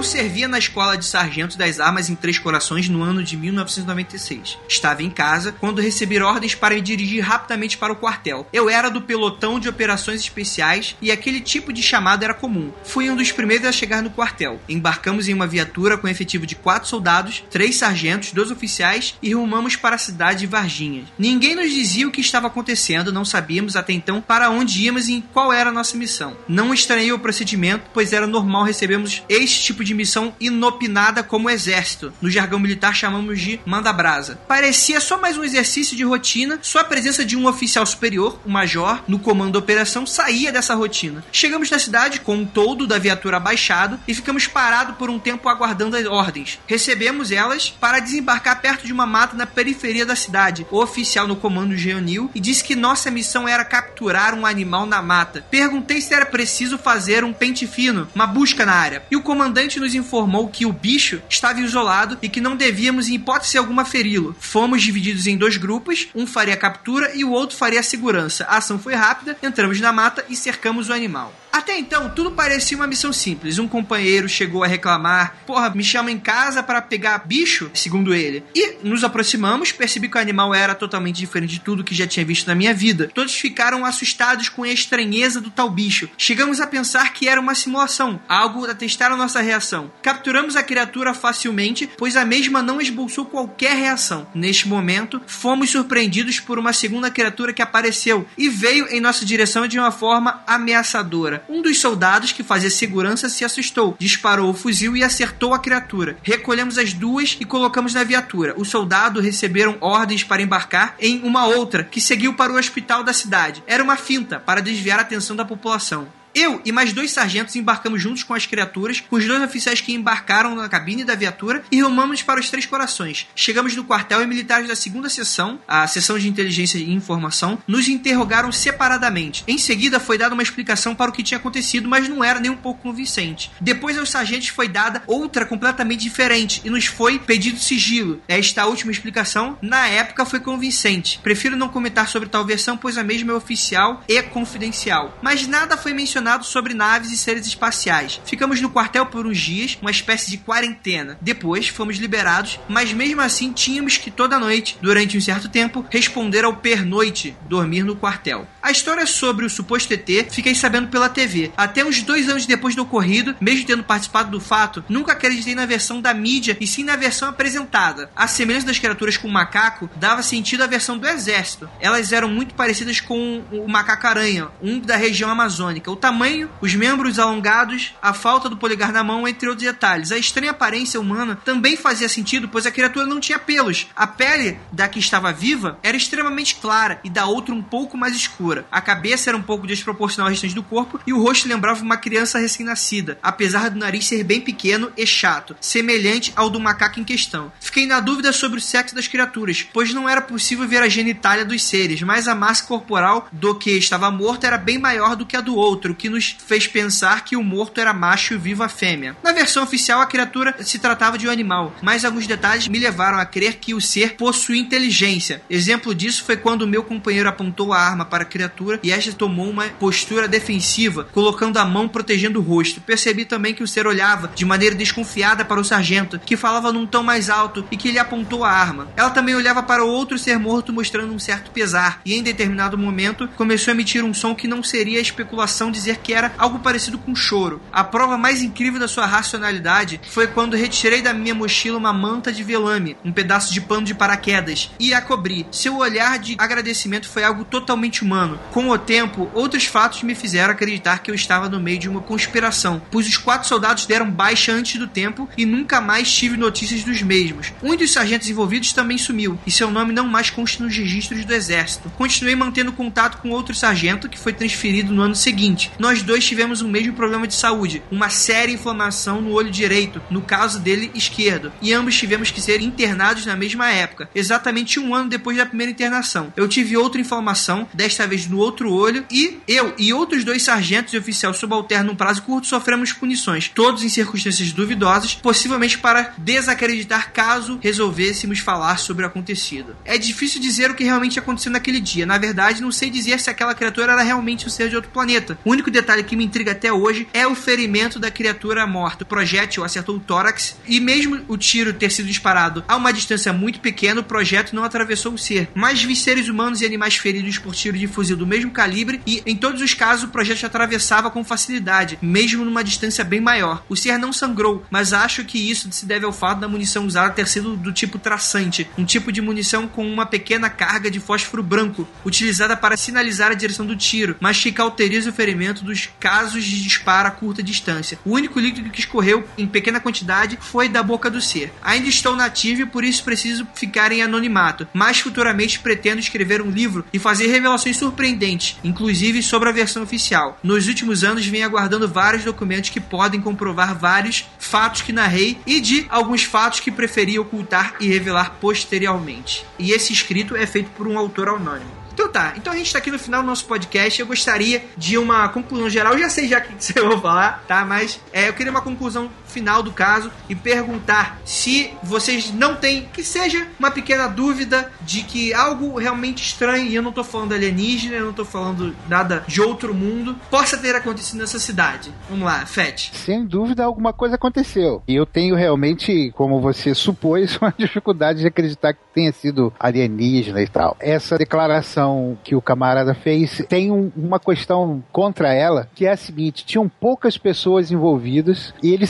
S1: Eu servia na escola de sargento das armas em Três Corações no ano de 1996. Estava em casa quando recebi ordens para me dirigir rapidamente para o quartel. Eu era do pelotão de operações especiais e aquele tipo de chamado era comum. Fui um dos primeiros a chegar no quartel. Embarcamos em uma viatura com efetivo de quatro soldados, três sargentos, dois oficiais e rumamos para a cidade de Varginha. Ninguém nos dizia o que estava acontecendo, não sabíamos até então para onde íamos e qual era a nossa missão. Não estranhei o procedimento, pois era normal recebermos este tipo de missão inopinada como exército. No jargão militar chamamos de manda-brasa. Parecia só mais um exercício de rotina, só a presença de um oficial superior, o major, no comando da operação saía dessa rotina. Chegamos na cidade com o todo da viatura abaixado e ficamos parados por um tempo aguardando as ordens. Recebemos elas para desembarcar perto de uma mata na periferia da cidade. O oficial no comando reuniu e disse que nossa missão era capturar um animal na mata. Perguntei se era preciso fazer um pente fino, uma busca na área. E o comandante nos informou que o bicho estava isolado e que não devíamos em hipótese alguma feri-lo. Fomos divididos em dois grupos, um faria a captura e o outro faria a segurança. A ação foi rápida, entramos na mata e cercamos o animal. Até então, tudo parecia uma missão simples. Um companheiro chegou a reclamar: Porra, me chama em casa para pegar bicho, segundo ele. E nos aproximamos, percebi que o animal era totalmente diferente de tudo que já tinha visto na minha vida. Todos ficaram assustados com a estranheza do tal bicho. Chegamos a pensar que era uma simulação, algo a testar a nossa reação. Capturamos a criatura facilmente, pois a mesma não esboçou qualquer reação. Neste momento, fomos surpreendidos por uma segunda criatura que apareceu e veio em nossa direção de uma forma ameaçadora. Um dos soldados que fazia segurança se assustou, disparou o fuzil e acertou a criatura. Recolhemos as duas e colocamos na viatura. Os soldados receberam ordens para embarcar em uma outra que seguiu para o hospital da cidade. Era uma finta para desviar a atenção da população. Eu e mais dois sargentos embarcamos juntos com as criaturas, com os dois oficiais que embarcaram na cabine da viatura e rumamos para os Três Corações. Chegamos no quartel e militares da segunda seção, a seção de inteligência e informação, nos interrogaram separadamente. Em seguida foi dada uma explicação para o que tinha acontecido, mas não era nem um pouco convincente. Depois aos sargentos foi dada outra completamente diferente e nos foi pedido sigilo. Esta última explicação, na época, foi convincente. Prefiro não comentar sobre tal versão, pois a mesma é oficial e confidencial. Mas nada foi mencionado sobre naves e seres espaciais. Ficamos no quartel por uns dias, uma espécie de quarentena. Depois fomos liberados, mas mesmo assim tínhamos que toda noite, durante um certo tempo, responder ao pernoite, dormir no quartel. A história sobre o suposto ET fiquei sabendo pela TV. Até uns dois anos depois do ocorrido, mesmo tendo participado do fato, nunca acreditei na versão da mídia e sim na versão apresentada. A semelhança das criaturas com o macaco dava sentido à versão do exército. Elas eram muito parecidas com o macaco-aranha, um da região amazônica. O tamanho, os membros alongados, a falta do polegar na mão, entre outros detalhes. A estranha aparência humana também fazia sentido, pois a criatura não tinha pelos. A pele da que estava viva era extremamente clara e da outra um pouco mais escura. A cabeça era um pouco desproporcional ao restante do corpo e o rosto lembrava uma criança recém-nascida, apesar do nariz ser bem pequeno e chato, semelhante ao do macaco em questão. Fiquei na dúvida sobre o sexo das criaturas, pois não era possível ver a genitália dos seres, mas a massa corporal do que estava morto era bem maior do que a do outro, que nos fez pensar que o morto era macho e vivo a fêmea. Na versão oficial, a criatura se tratava de um animal, mas alguns detalhes me levaram a crer que o ser possuía inteligência. Exemplo disso foi quando meu companheiro apontou a arma para a criatura e esta tomou uma postura defensiva, colocando a mão protegendo o rosto. Percebi também que o ser olhava de maneira desconfiada para o sargento, que falava num tom mais alto e que lhe apontou a arma. Ela também olhava para o outro ser morto, mostrando um certo pesar, e em determinado momento começou a emitir um som que não seria especulação dizer que era algo parecido com choro. A prova mais incrível da sua racionalidade foi quando retirei da minha mochila uma manta de velame, um pedaço de pano de paraquedas, e a cobri. Seu olhar de agradecimento foi algo totalmente humano. Com o tempo, outros fatos me fizeram acreditar que eu estava no meio de uma conspiração, pois os quatro soldados deram baixa antes do tempo e nunca mais tive notícias dos mesmos. Um dos sargentos envolvidos também sumiu, e seu nome não mais consta nos registros do exército. Continuei mantendo contato com outro sargento que foi transferido no ano seguinte. Nós dois tivemos o mesmo problema de saúde, uma séria inflamação no olho direito, no caso dele esquerdo, e ambos tivemos que ser internados na mesma época, exatamente um ano depois da primeira internação. Eu tive outra inflamação, desta vez no outro olho, e eu e outros dois sargentos e oficial subalterno num prazo curto sofremos punições, todos em circunstâncias duvidosas, possivelmente para desacreditar caso resolvêssemos falar sobre o acontecido. É difícil dizer o que realmente aconteceu naquele dia. Na verdade, não sei dizer se aquela criatura era realmente um ser de outro planeta. O único único detalhe que me intriga até hoje é o ferimento da criatura morta. O projétil acertou o tórax e mesmo o tiro ter sido disparado a uma distância muito pequena, o projeto não atravessou o ser. Mas vi seres humanos e animais feridos por tiro de fuzil do mesmo calibre e em todos os casos o projétil atravessava com facilidade, mesmo numa distância bem maior. O ser não sangrou, mas acho que isso se deve ao fato da munição usada ter sido do tipo traçante, um tipo de munição com uma pequena carga de fósforo branco, utilizada para sinalizar a direção do tiro, mas que cauteriza o ferimento dos casos de disparo a curta distância. O único líquido que escorreu em pequena quantidade foi da boca do ser. Ainda estou nativo e por isso preciso ficar em anonimato, mas futuramente pretendo escrever um livro e fazer revelações surpreendentes, inclusive sobre a versão oficial. Nos últimos anos venho aguardando vários documentos que podem comprovar vários fatos que narrei e de alguns fatos que preferi ocultar e revelar posteriormente. E esse escrito é feito por um autor anônimo. Então tá, então a gente tá aqui no final do nosso podcast. Eu gostaria de uma conclusão geral. Eu já sei já o que você vai falar, tá? Mas é, eu queria uma conclusão final do caso e perguntar se vocês não têm, que seja uma pequena dúvida de que algo realmente estranho, e eu não tô falando alienígena, eu não tô falando nada de outro mundo, possa ter acontecido nessa cidade. Vamos lá, Fete.
S4: Sem dúvida, alguma coisa aconteceu. E eu tenho realmente, como você supôs, [LAUGHS] uma dificuldade de acreditar que tenha sido alienígena e tal. Essa declaração que o camarada fez tem um, uma questão contra ela, que é a seguinte: tinham poucas pessoas envolvidas e ele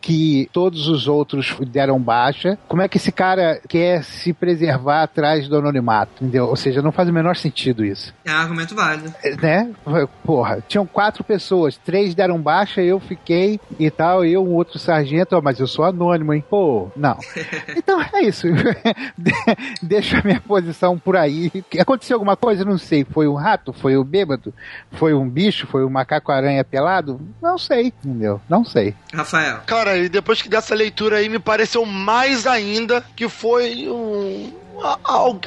S4: que todos os outros deram baixa. Como é que esse cara quer se preservar atrás do anonimato? Entendeu? Ou seja, não faz o menor sentido isso.
S1: É um argumento válido.
S4: Né? Porra, tinham quatro pessoas, três deram baixa, eu fiquei e tal, eu, um outro sargento, ó, mas eu sou anônimo, hein? Pô, não. [LAUGHS] Então é isso. [LAUGHS] Deixa a minha posição por aí. Aconteceu alguma coisa? Não sei. Foi um rato? Foi o um bêbado? Foi um bicho? Foi um macaco-aranha pelado? Não sei, entendeu? Não sei.
S1: Rafael.
S3: Cara, e depois que dessa leitura aí me pareceu mais ainda que foi um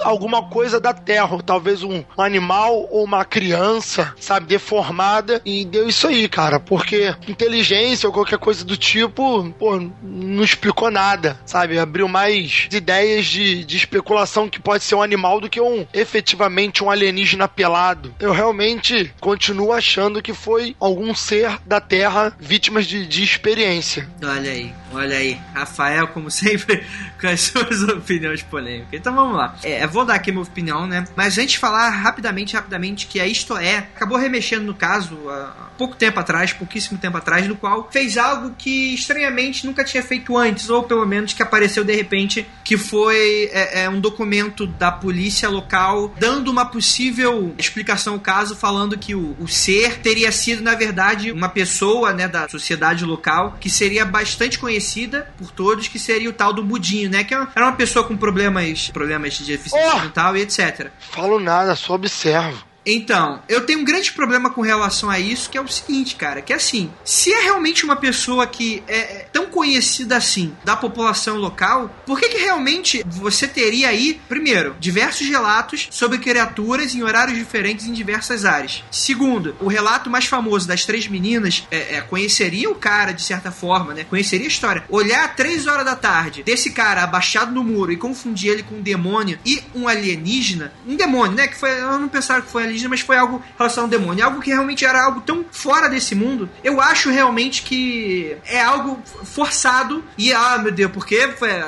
S3: alguma coisa da Terra, talvez um animal ou uma criança, sabe, deformada e deu isso aí, cara, porque inteligência ou qualquer coisa do tipo, pô, não explicou nada, sabe, abriu mais ideias de, de especulação que pode ser um animal do que um efetivamente um alienígena pelado. Eu realmente continuo achando que foi algum ser da Terra vítimas de, de experiência.
S1: Olha aí, olha aí, Rafael, como sempre, [LAUGHS] com as suas opiniões polêmicas. Então vamos lá. É, vou dar aqui minha opinião, né? Mas antes de falar rapidamente, rapidamente, que a Isto É acabou remexendo no caso há pouco tempo atrás, pouquíssimo tempo atrás, no qual fez algo que estranhamente nunca tinha feito antes, ou pelo menos que apareceu de repente, que foi é, é, um documento da polícia local dando uma possível explicação ao caso, falando que o, o ser teria sido, na verdade, uma pessoa né, da sociedade local que seria bastante conhecida por todos, que seria o tal do Budinho, né? Que era uma pessoa com problemas, problemas de deficiência
S3: Oh!
S1: mental e etc.
S3: Falo nada, só observo.
S1: Então, eu tenho um grande problema com relação a isso, que é o seguinte, cara, que é assim, se é realmente uma pessoa que é é tão conhecida assim da população local, por que que realmente você teria aí, primeiro, diversos relatos sobre criaturas em horários diferentes em diversas áreas? Segundo, o relato mais famoso das três meninas é, é, conheceria o cara de certa forma, né? Conheceria a história. Olhar três horas da tarde desse cara abaixado no muro e confundir ele com um demônio e um alienígena, um demônio, né? Que foi, eu não pensava que foi alienígena, mas foi algo relacionado ao demônio, algo que realmente era algo tão fora desse mundo. Eu acho realmente que é algo forçado e ah, meu Deus, porque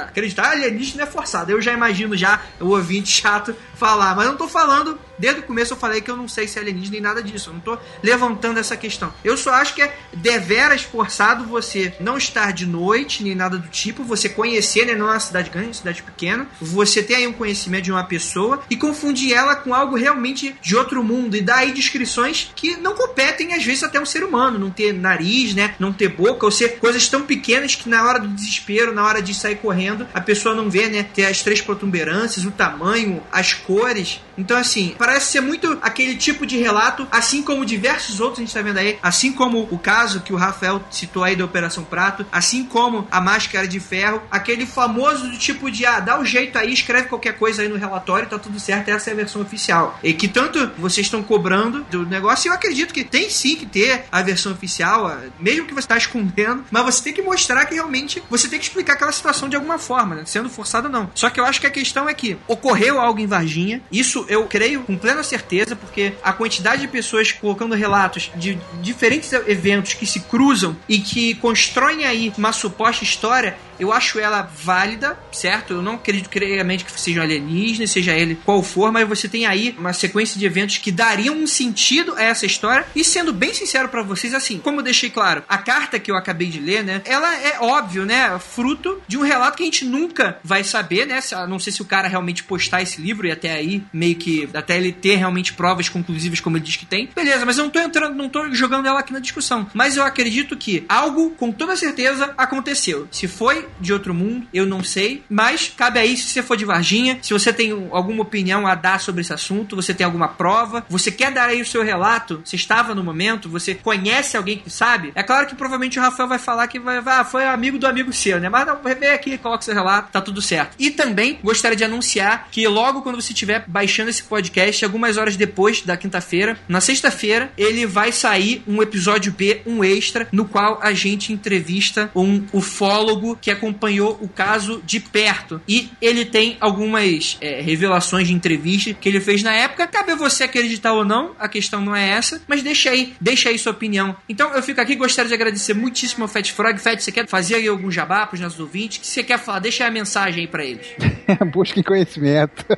S1: acreditar alienígena é forçado. Eu já imagino já o ouvinte chato falar, mas eu não tô falando, desde o começo eu falei que eu não sei se é alienígena nem nada disso, eu não tô levantando essa questão. Eu só acho que é deveras forçado você não estar de noite, nem nada do tipo, você conhecer, né, não é uma cidade grande, é uma cidade pequena, você ter aí um conhecimento de uma pessoa e confundir ela com algo realmente de outro mundo e dar aí descrições que não competem às vezes até um ser humano, não ter nariz, né, não ter boca, ou ser coisas tão pequenas que na hora do desespero, na hora de sair correndo, a pessoa não vê, né, ter as três protuberâncias, o tamanho, as cores. Então, assim, parece ser muito aquele tipo de relato, assim como diversos outros a gente tá vendo aí, assim como o caso que o Rafael citou aí da Operação Prato, assim como a Máscara de Ferro, aquele famoso do tipo de, ah, dá o um jeito aí, escreve qualquer coisa aí no relatório, tá tudo certo, essa é a versão oficial. E que tanto vocês estão cobrando do negócio, e eu acredito que tem sim que ter a versão oficial, mesmo que você tá escondendo, mas você tem que mostrar que realmente você tem que explicar aquela situação de alguma forma, né? sendo forçado ou não. Só que eu acho que a questão é que ocorreu algo em Varginha Isso eu creio com plena certeza, porque a quantidade de pessoas colocando relatos de diferentes eventos que se cruzam e que constroem aí uma suposta história eu acho ela válida, certo? Eu não acredito criamente que seja um alienígena, seja ele qual for, mas você tem aí uma sequência de eventos que dariam um sentido a essa história. E sendo bem sincero para vocês, assim, como eu deixei claro, a carta que eu acabei de ler, né? Ela é óbvio, né? Fruto de um relato que a gente nunca vai saber, né? Não sei se o cara realmente postar esse livro e até aí, meio que até ele ter realmente provas conclusivas como ele diz que tem. Beleza, mas eu não tô entrando, não tô jogando ela aqui na discussão. Mas eu acredito que algo com toda certeza aconteceu. Se foi de outro mundo, eu não sei. Mas cabe aí se você for de Varginha, se você tem alguma opinião a dar sobre esse assunto, você tem alguma prova, você quer dar aí o seu relato, você estava no momento, você conhece alguém que sabe. É claro que provavelmente o Rafael vai falar que vai, vai, foi amigo do amigo seu, né? Mas não, vem aqui, coloca seu relato, tá tudo certo. E também gostaria de anunciar que logo quando você estiver baixando esse podcast, algumas horas depois da quinta-feira, na sexta-feira, ele vai sair um episódio B, um extra, no qual a gente entrevista um ufólogo que acompanhou o caso de perto. E ele tem algumas é, revelações de entrevista que ele fez na época. Cabe a você acreditar ou não, a questão não é essa, mas deixa aí, deixa aí sua opinião. Então eu fico aqui, gostaria de agradecer muitíssimo ao Fat Frog. Fat, você quer fazer aí algum jabá para os nossos ouvintes? O que você quer falar? Deixa aí a mensagem aí para eles. [LAUGHS]
S4: Busquem conhecimento. [LAUGHS]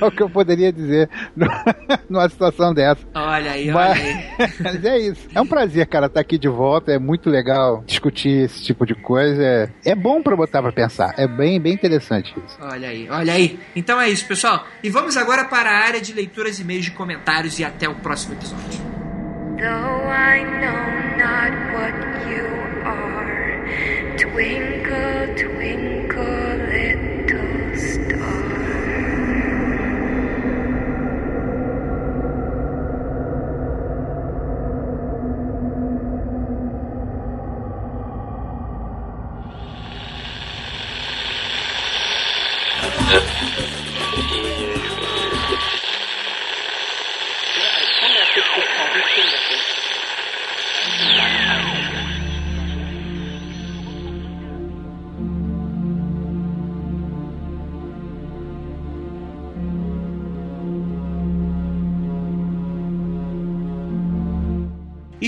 S4: é o que eu poderia dizer numa situação dessa.
S1: Olha aí,
S4: mas,
S1: olha aí. [LAUGHS]
S4: Mas é isso. É um prazer, cara, estar aqui de volta. É muito legal discutir esse tipo de coisa. É, é bom para botar para pensar. É bem, bem interessante isso.
S1: Olha aí, olha aí. Então é isso, pessoal. E vamos agora para a área de leituras, e-mails de comentários e até o próximo episódio.
S13: Though I know not what you are, twinkle, twinkle, little star.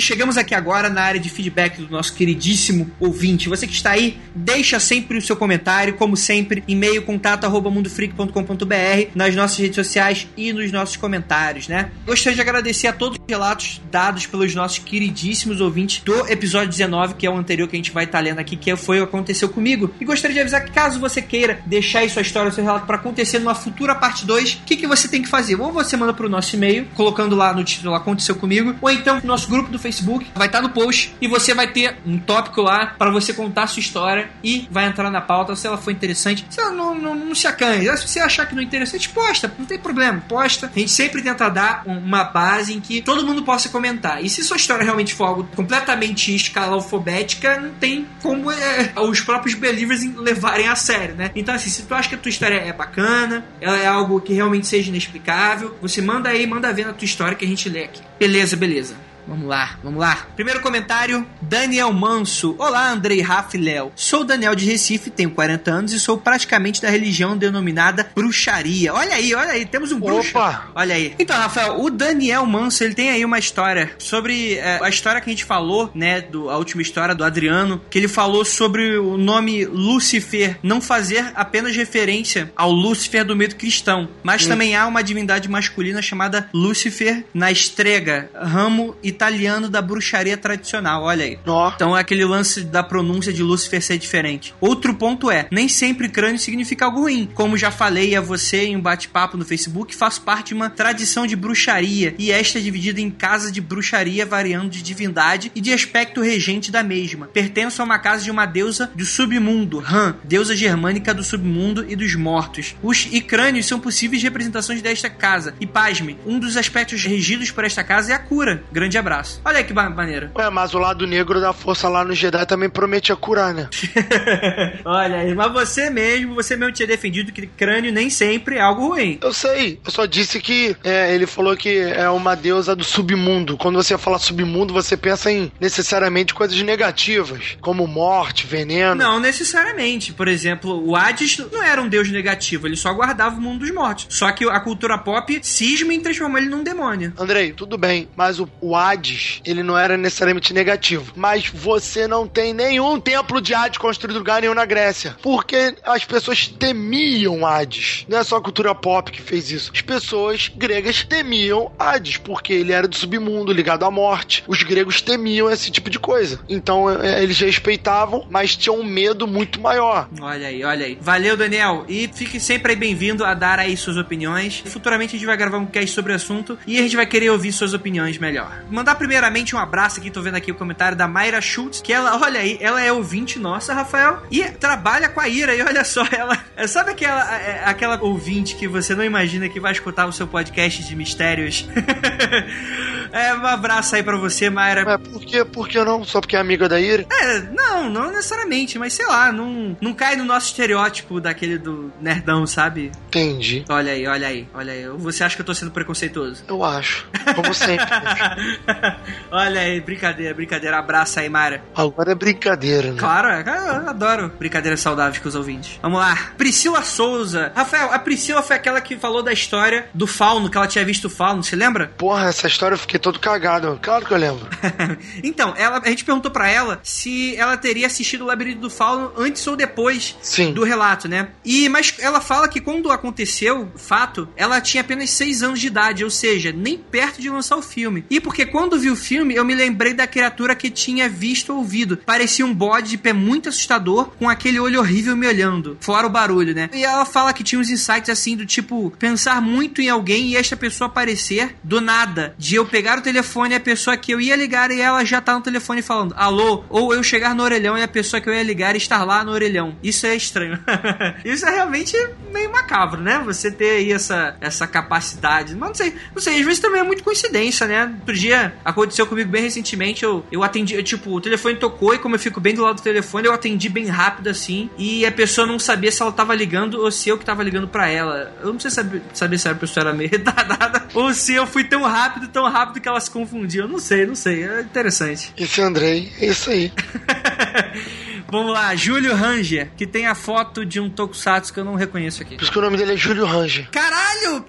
S1: Chegamos aqui agora na área de feedback do nosso queridíssimo ouvinte. Você que está aí, deixa sempre o seu comentário, como sempre, e-mail contato@mundofreak.com.br nas nossas redes sociais e nos nossos comentários, né? Gostaria de agradecer a todos os relatos dados pelos nossos queridíssimos ouvintes do episódio 19, que é o anterior que a gente vai estar lendo aqui, que foi o aconteceu comigo. E gostaria de avisar que caso você queira deixar aí sua história, seu relato para acontecer numa futura parte 2, o que, que você tem que fazer? Ou você manda para o nosso e-mail, colocando lá no título Aconteceu Comigo, ou então no nosso grupo do Facebook, vai estar no post e você vai ter um tópico lá para você contar a sua história e vai entrar na pauta se ela for interessante. Se ela não, não, não se acanhe, se você achar que não é interessante, posta, não tem problema, posta. A gente sempre tenta dar uma base em que todo mundo possa comentar. E se sua história realmente for algo completamente escalafobética, não tem como é, os próprios believers levarem a sério, né? Então, assim, se tu acha que a tua história é bacana, ela é algo que realmente seja inexplicável, você manda aí, manda ver na tua história que a gente lê aqui. Beleza, beleza. Vamos lá, vamos lá. Primeiro comentário, Daniel Manso. Olá, Andrei, Rafa e Léo. Sou Daniel de Recife, tenho 40 anos e sou praticamente da religião denominada bruxaria. Olha aí, olha aí, temos um bruxo.
S3: Opa!
S1: Olha aí. Então, Rafael, o Daniel Manso, ele tem aí uma história sobre é, a história que a gente falou, né, do, a última história do Adriano, que ele falou sobre o nome Lúcifer não fazer apenas referência ao Lúcifer do mito cristão, mas
S3: Hum.
S1: também há uma divindade masculina chamada Lúcifer na estrega, ramo italiano da bruxaria tradicional, olha aí. Então é aquele lance da pronúncia de Lúcifer ser diferente. Outro ponto é, nem sempre crânio significa algo ruim. Como já falei a você em um bate-papo no Facebook, faço parte de uma tradição de bruxaria e esta é dividida em casas de bruxaria variando de divindade e de aspecto regente da mesma. Pertenço a uma casa de uma deusa do submundo, Han, deusa germânica do submundo e dos mortos. Os e crânios são possíveis representações desta casa. E pasme, um dos aspectos regidos por esta casa é a cura. Grande abraço Olha que maneiro.
S3: Ué, mas o lado negro da força lá no Jedi também prometia curar, né? [LAUGHS]
S1: Olha aí, mas você mesmo, você mesmo tinha defendido que crânio nem sempre é algo ruim.
S3: Eu sei, eu só disse que é, ele falou que é uma deusa do submundo. Quando você fala submundo, você pensa em necessariamente coisas negativas, como morte, veneno.
S1: Não necessariamente. Por exemplo, o Hades não era um deus negativo, ele só guardava o mundo dos mortos. Só que a cultura pop cisma em transformar ele num demônio.
S3: Andrei, tudo bem, mas o, o Hades, ele não era necessariamente negativo. Mas você não tem nenhum templo de Hades construído em lugar nenhum na Grécia. Porque as pessoas temiam Hades. Não é só a cultura pop que fez isso. As pessoas gregas temiam Hades, porque ele era do submundo, ligado à morte. Os gregos temiam esse tipo de coisa. Então é, eles respeitavam, mas tinham um medo muito maior.
S1: Olha aí, olha aí. Valeu, Daniel. E fique sempre aí bem-vindo a dar aí suas opiniões. Futuramente a gente vai gravar um cast sobre o assunto e a gente vai querer ouvir suas opiniões melhor. Mandar primeiramente um abraço aqui, tô vendo aqui o comentário da Mayra Schultz, que ela, olha aí, ela é ouvinte nossa, Rafael, e trabalha com a Ira. E olha só, ela. Sabe aquela, é, aquela ouvinte que você não imagina que vai escutar o seu podcast de mistérios? [LAUGHS] é, um abraço aí pra você, Mayra.
S3: Mas por que, por que não? Só porque é amiga da Ira?
S1: É, não, não necessariamente, mas sei lá, não, não cai no nosso estereótipo daquele do nerdão, sabe?
S3: Entendi.
S1: Olha aí, olha aí, olha aí. Você acha que eu tô sendo preconceituoso?
S3: Eu acho. Como sempre. [LAUGHS] [LAUGHS]
S1: olha aí, brincadeira, brincadeira. Abraço aí, Mayra.
S3: Agora é brincadeira, né?
S1: Claro, é, eu adoro brincadeiras saudáveis com os ouvintes. Vamos lá. Priscila Souza. Rafael, a Priscila foi aquela que falou da história do fauno, que ela tinha visto o fauno, se lembra?
S3: Porra, essa história eu fiquei todo cagado. Claro que eu lembro. [LAUGHS]
S1: então, ela, a gente perguntou pra ela se ela teria assistido o Labirinto do Fauno antes ou depois
S3: Sim.
S1: do relato, né? E mas ela fala que quando aconteceu o fato, ela tinha apenas 6 anos de idade, ou seja, nem perto de lançar o filme. E porque quando vi o filme, eu me lembrei da criatura que tinha visto ou ouvido. Parecia um bode de pé muito assustador, com aquele olho horrível me olhando, fora o barulho, né? E ela fala que tinha uns insights assim do tipo pensar muito em alguém e esta pessoa aparecer do nada, de eu pegar o telefone e a pessoa que eu ia ligar e ela já tá no telefone falando alô, ou eu chegar no orelhão e a pessoa que eu ia ligar estar lá no orelhão. Isso é estranho. [LAUGHS] Isso é realmente meio macabro, né? Você ter aí essa, essa capacidade. Mas não sei, não sei, às vezes também é muito coincidência, né? Outro dia aconteceu comigo bem recentemente, eu, eu atendi, eu, tipo, o telefone tocou e como eu fico bem do lado do telefone, eu atendi bem rápido assim, e a pessoa não sabia se ela tava ligando ou se eu que tava ligando pra ela. Eu não sei saber, saber se a pessoa era meio [LAUGHS] retardada ou se eu fui tão rápido, tão rápido que ela se confundiu. Eu não sei, não sei. É interessante.
S3: Esse Andrei, é isso aí. [LAUGHS]
S1: Vamos lá, Júlio Ranger, que tem a foto de um tokusatsu que eu não reconheço aqui.
S3: Por isso que o nome dele é Júlio Ranger.
S1: Caralho!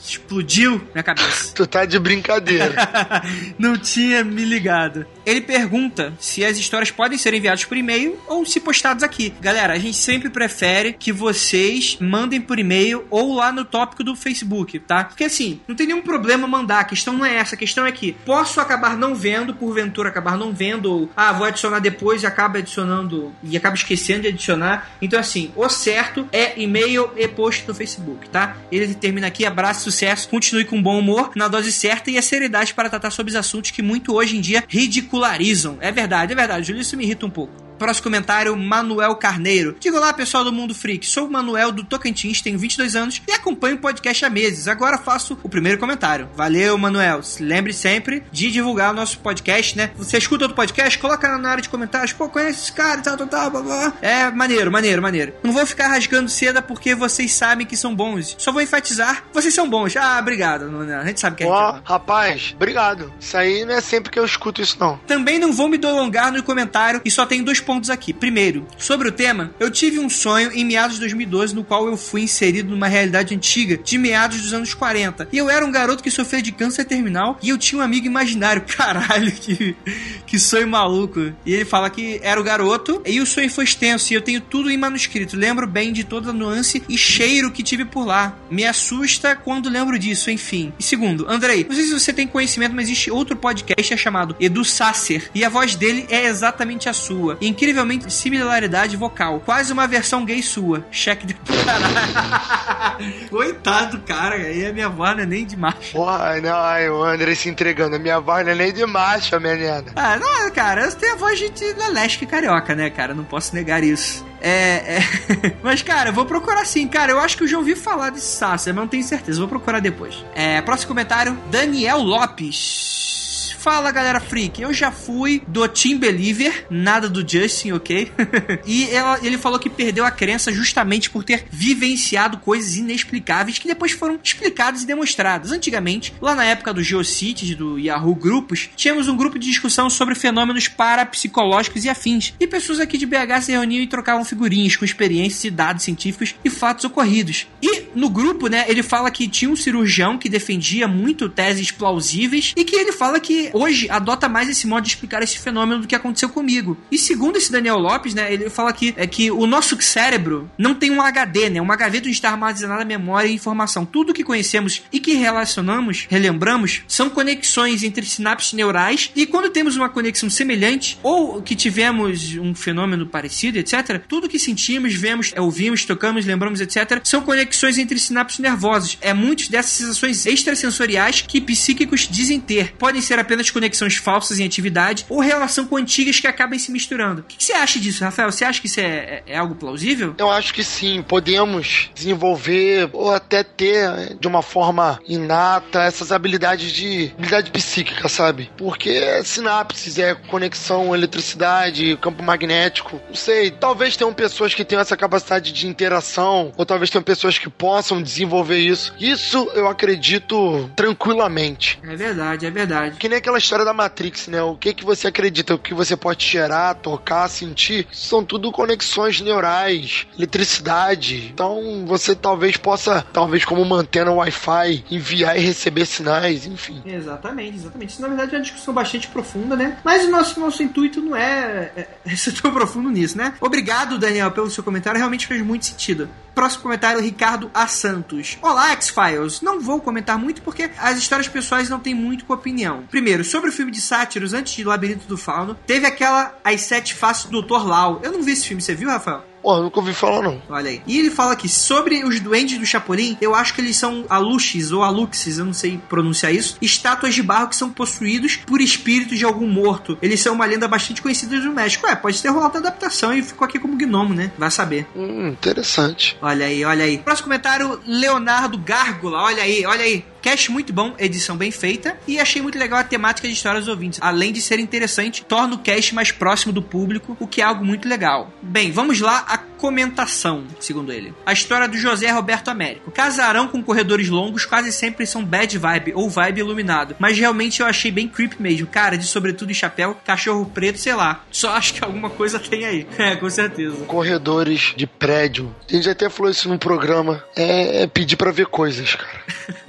S1: Explodiu minha cabeça. [LAUGHS]
S3: Tu tá de brincadeira. [LAUGHS]
S1: não tinha me ligado. Ele pergunta se as histórias podem ser enviadas por e-mail ou se postadas aqui. Galera, a gente sempre prefere que vocês mandem por e-mail ou lá no tópico do Facebook, tá? Porque assim, não tem nenhum problema mandar. A questão não é essa. A questão é que posso acabar não vendo, porventura acabar não vendo, ou ah, vou adicionar depois e acaba adicionando e acaba esquecendo de adicionar. Então, assim, o certo é e-mail e post no Facebook, tá? Ele termina aqui, abraço, sucesso, continue com bom humor, na dose certa e a seriedade para tratar sobre os assuntos que muito hoje em dia ridicularizam. É verdade, é verdade, Júlio, isso me irrita um pouco. Próximo comentário, Manuel Carneiro. Diga olá, pessoal do Mundo Freak. Sou o Manuel do Tocantins, tenho 22 anos e acompanho o podcast há meses. Agora faço o primeiro comentário. Valeu, Manuel. Se lembre sempre de divulgar o nosso podcast, né? Você escuta outro podcast, coloca na área de comentários. Pô, conhece esse cara e tal, tal, tal, blá, blá. É maneiro, maneiro, maneiro. Não vou ficar rasgando seda porque vocês sabem que são bons. Só vou enfatizar, vocês são bons. Ah, obrigado. Manuel. A gente sabe que é
S3: Ó, oh, rapaz, obrigado. Isso aí não é sempre que eu escuto isso, não.
S1: Também não vou me delongar no comentário e só tenho dois pontos aqui. Primeiro, sobre o tema, eu tive um sonho em meados de 2012 no qual eu fui inserido numa realidade antiga de meados dos anos 40. E eu era um garoto que sofria de câncer terminal e eu tinha um amigo imaginário. [LAUGHS] Caralho, que, que sonho maluco. E ele fala que era o garoto e o sonho foi extenso e eu tenho tudo em manuscrito. Lembro bem de toda a nuance e cheiro que tive por lá. Me assusta quando lembro disso, enfim. E segundo, Andrei, não sei se você tem conhecimento, mas existe outro podcast é chamado Edu Sasser e a voz dele é exatamente a sua. E, incrivelmente similaridade vocal. Quase uma versão gay sua. Cheque de. Caralho. [LAUGHS] Coitado, cara. Aí a minha voz não é nem de macho.
S3: Porra, não, ai, o André se entregando. A minha voz não é nem de macho, menina.
S1: Ah, não, cara. Eu tenho a voz de lelesque carioca, né, cara? Não posso negar isso. É, é... [LAUGHS] Mas, cara, eu vou procurar sim. Cara, eu acho que eu já ouvi falar desse Sasser, mas não tenho certeza. Vou procurar depois. É, próximo comentário: Daniel Lopes. Fala galera freak, eu já fui do Team Believer, nada do Justin, ok? [LAUGHS] e ela- ele falou que perdeu a crença justamente por ter vivenciado coisas inexplicáveis que depois foram explicadas e demonstradas. Antigamente, lá na época do Geocities, do Yahoo Grupos, tínhamos um grupo de discussão sobre fenômenos parapsicológicos e afins. E pessoas aqui de BH se reuniam e trocavam figurinhas com experiências e dados científicos e fatos ocorridos. E no grupo, né, ele fala que tinha um cirurgião que defendia muito teses plausíveis e que ele fala que hoje adota mais esse modo de explicar esse fenômeno do que aconteceu comigo. E segundo esse Daniel Lopes, né, ele fala que é que o nosso cérebro não tem um HD, né, uma gaveta onde está armazenada memória e informação. Tudo que conhecemos e que relacionamos, relembramos, são conexões entre sinapses neurais e quando temos uma conexão semelhante ou que tivemos um fenômeno parecido, etc., tudo que sentimos, vemos, ouvimos, tocamos, lembramos, etc., são conexões entre sinapses nervosas. É muitas dessas sensações extrasensoriais que psíquicos dizem ter. Podem ser apenas conexões falsas em atividade ou relação com antigas que acabam se misturando. O que que você acha disso, Rafael? Você acha que isso é, é- é algo plausível?
S3: Eu acho que sim, podemos desenvolver ou até ter de uma forma inata essas habilidades de habilidade psíquica, sabe? Porque é sinapses, é conexão, eletricidade, campo magnético, não sei. Talvez tenham pessoas que tenham essa capacidade de interação, ou talvez tenham pessoas que possam desenvolver isso. Isso eu acredito tranquilamente.
S1: É verdade, é verdade.
S3: Que nem aquela história da Matrix, né? O que que você acredita, o que você pode cheirar, tocar, sentir, são tudo conexões neurais, eletricidade. Então você talvez possa, talvez como uma antena Wi-Fi, enviar e receber sinais, enfim.
S1: Exatamente, exatamente. Isso na verdade é uma discussão bastante profunda, né? Mas o nosso, nosso intuito não é, é, é ser tão profundo nisso, né? Obrigado, Daniel, pelo seu comentário. Realmente fez muito sentido. Próximo comentário, Ricardo A. Santos. Olá, X-Files. Não vou comentar muito porque as histórias pessoais não têm muito com opinião. Primeiro, sobre o filme de sátiros antes de Labirinto do Fauno, teve aquela As Sete Faces do Dr. Lau. Eu não vi esse filme, você viu, Rafael?
S3: Pô, nunca ouvi falar não.
S1: Olha aí. E ele fala que sobre os duendes do Chapolin, eu acho que eles são aluxes ou aluxes, eu não sei pronunciar isso, estátuas de barro que são possuídos por espíritos de algum morto. Eles são uma lenda bastante conhecida do México. Ué, pode ter rolado adaptação e ficou aqui como gnomo, né? Vai saber.
S3: Hum, interessante.
S1: Olha aí, olha aí. Próximo comentário, Leonardo Gárgula. Olha aí, olha aí. Cast muito bom, edição bem feita e achei muito legal a temática de histórias dos ouvintes. Além de ser interessante, torna o cast mais próximo do público, o que é algo muito legal. Bem, vamos lá a comentação, segundo ele. A história do José Roberto Américo. Casarão com corredores longos quase sempre são bad vibe ou vibe iluminado, mas realmente eu achei bem creepy mesmo. Cara de sobretudo e chapéu, cachorro preto, sei lá. Só acho que alguma coisa tem aí. [LAUGHS] É, com certeza.
S3: Corredores de prédio. A gente até falou isso num programa. É, é pedir pra ver coisas, cara. [LAUGHS]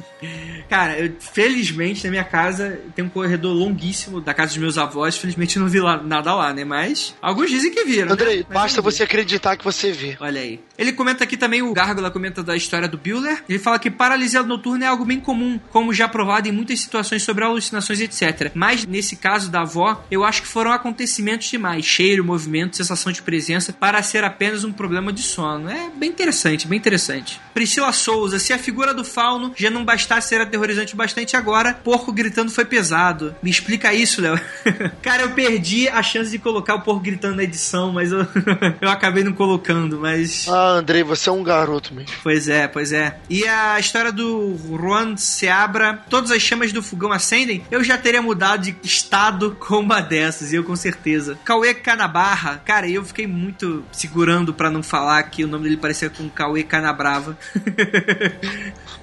S1: Cara, eu, felizmente na minha casa tem um corredor longuíssimo da casa dos meus avós. Felizmente não vi lá, nada lá, né? Mas alguns dizem que viram.
S3: Andrei,
S1: né?
S3: Basta você acreditar que você vê.
S1: Olha aí. Ele comenta aqui também, o Gárgula comenta da história do Bueller. Ele fala que paralisia noturna é algo bem comum, como já provado em muitas situações sobre alucinações, etc. Mas nesse caso da avó, eu acho que foram acontecimentos demais. Cheiro, movimento, sensação de presença, para ser apenas um problema de sono. É bem interessante, bem interessante. Priscila Souza, se a figura do fauno já não bastasse ser aterrorizante o bastante agora, porco gritando foi pesado. Me explica isso, Léo. [LAUGHS] Cara, eu perdi a chance de colocar o porco gritando na edição, mas eu, [LAUGHS] eu acabei não colocando, mas.
S3: Ah, Andrei, você é um garoto mesmo.
S1: Pois é, pois é. E a história do Juan Seabra, todas as chamas do fogão acendem, eu já teria mudado de estado [LAUGHS] com uma dessas, eu com certeza. Cauê Canabarra, cara, eu fiquei muito segurando pra não falar que o nome dele parecia com Cauê Canabrava.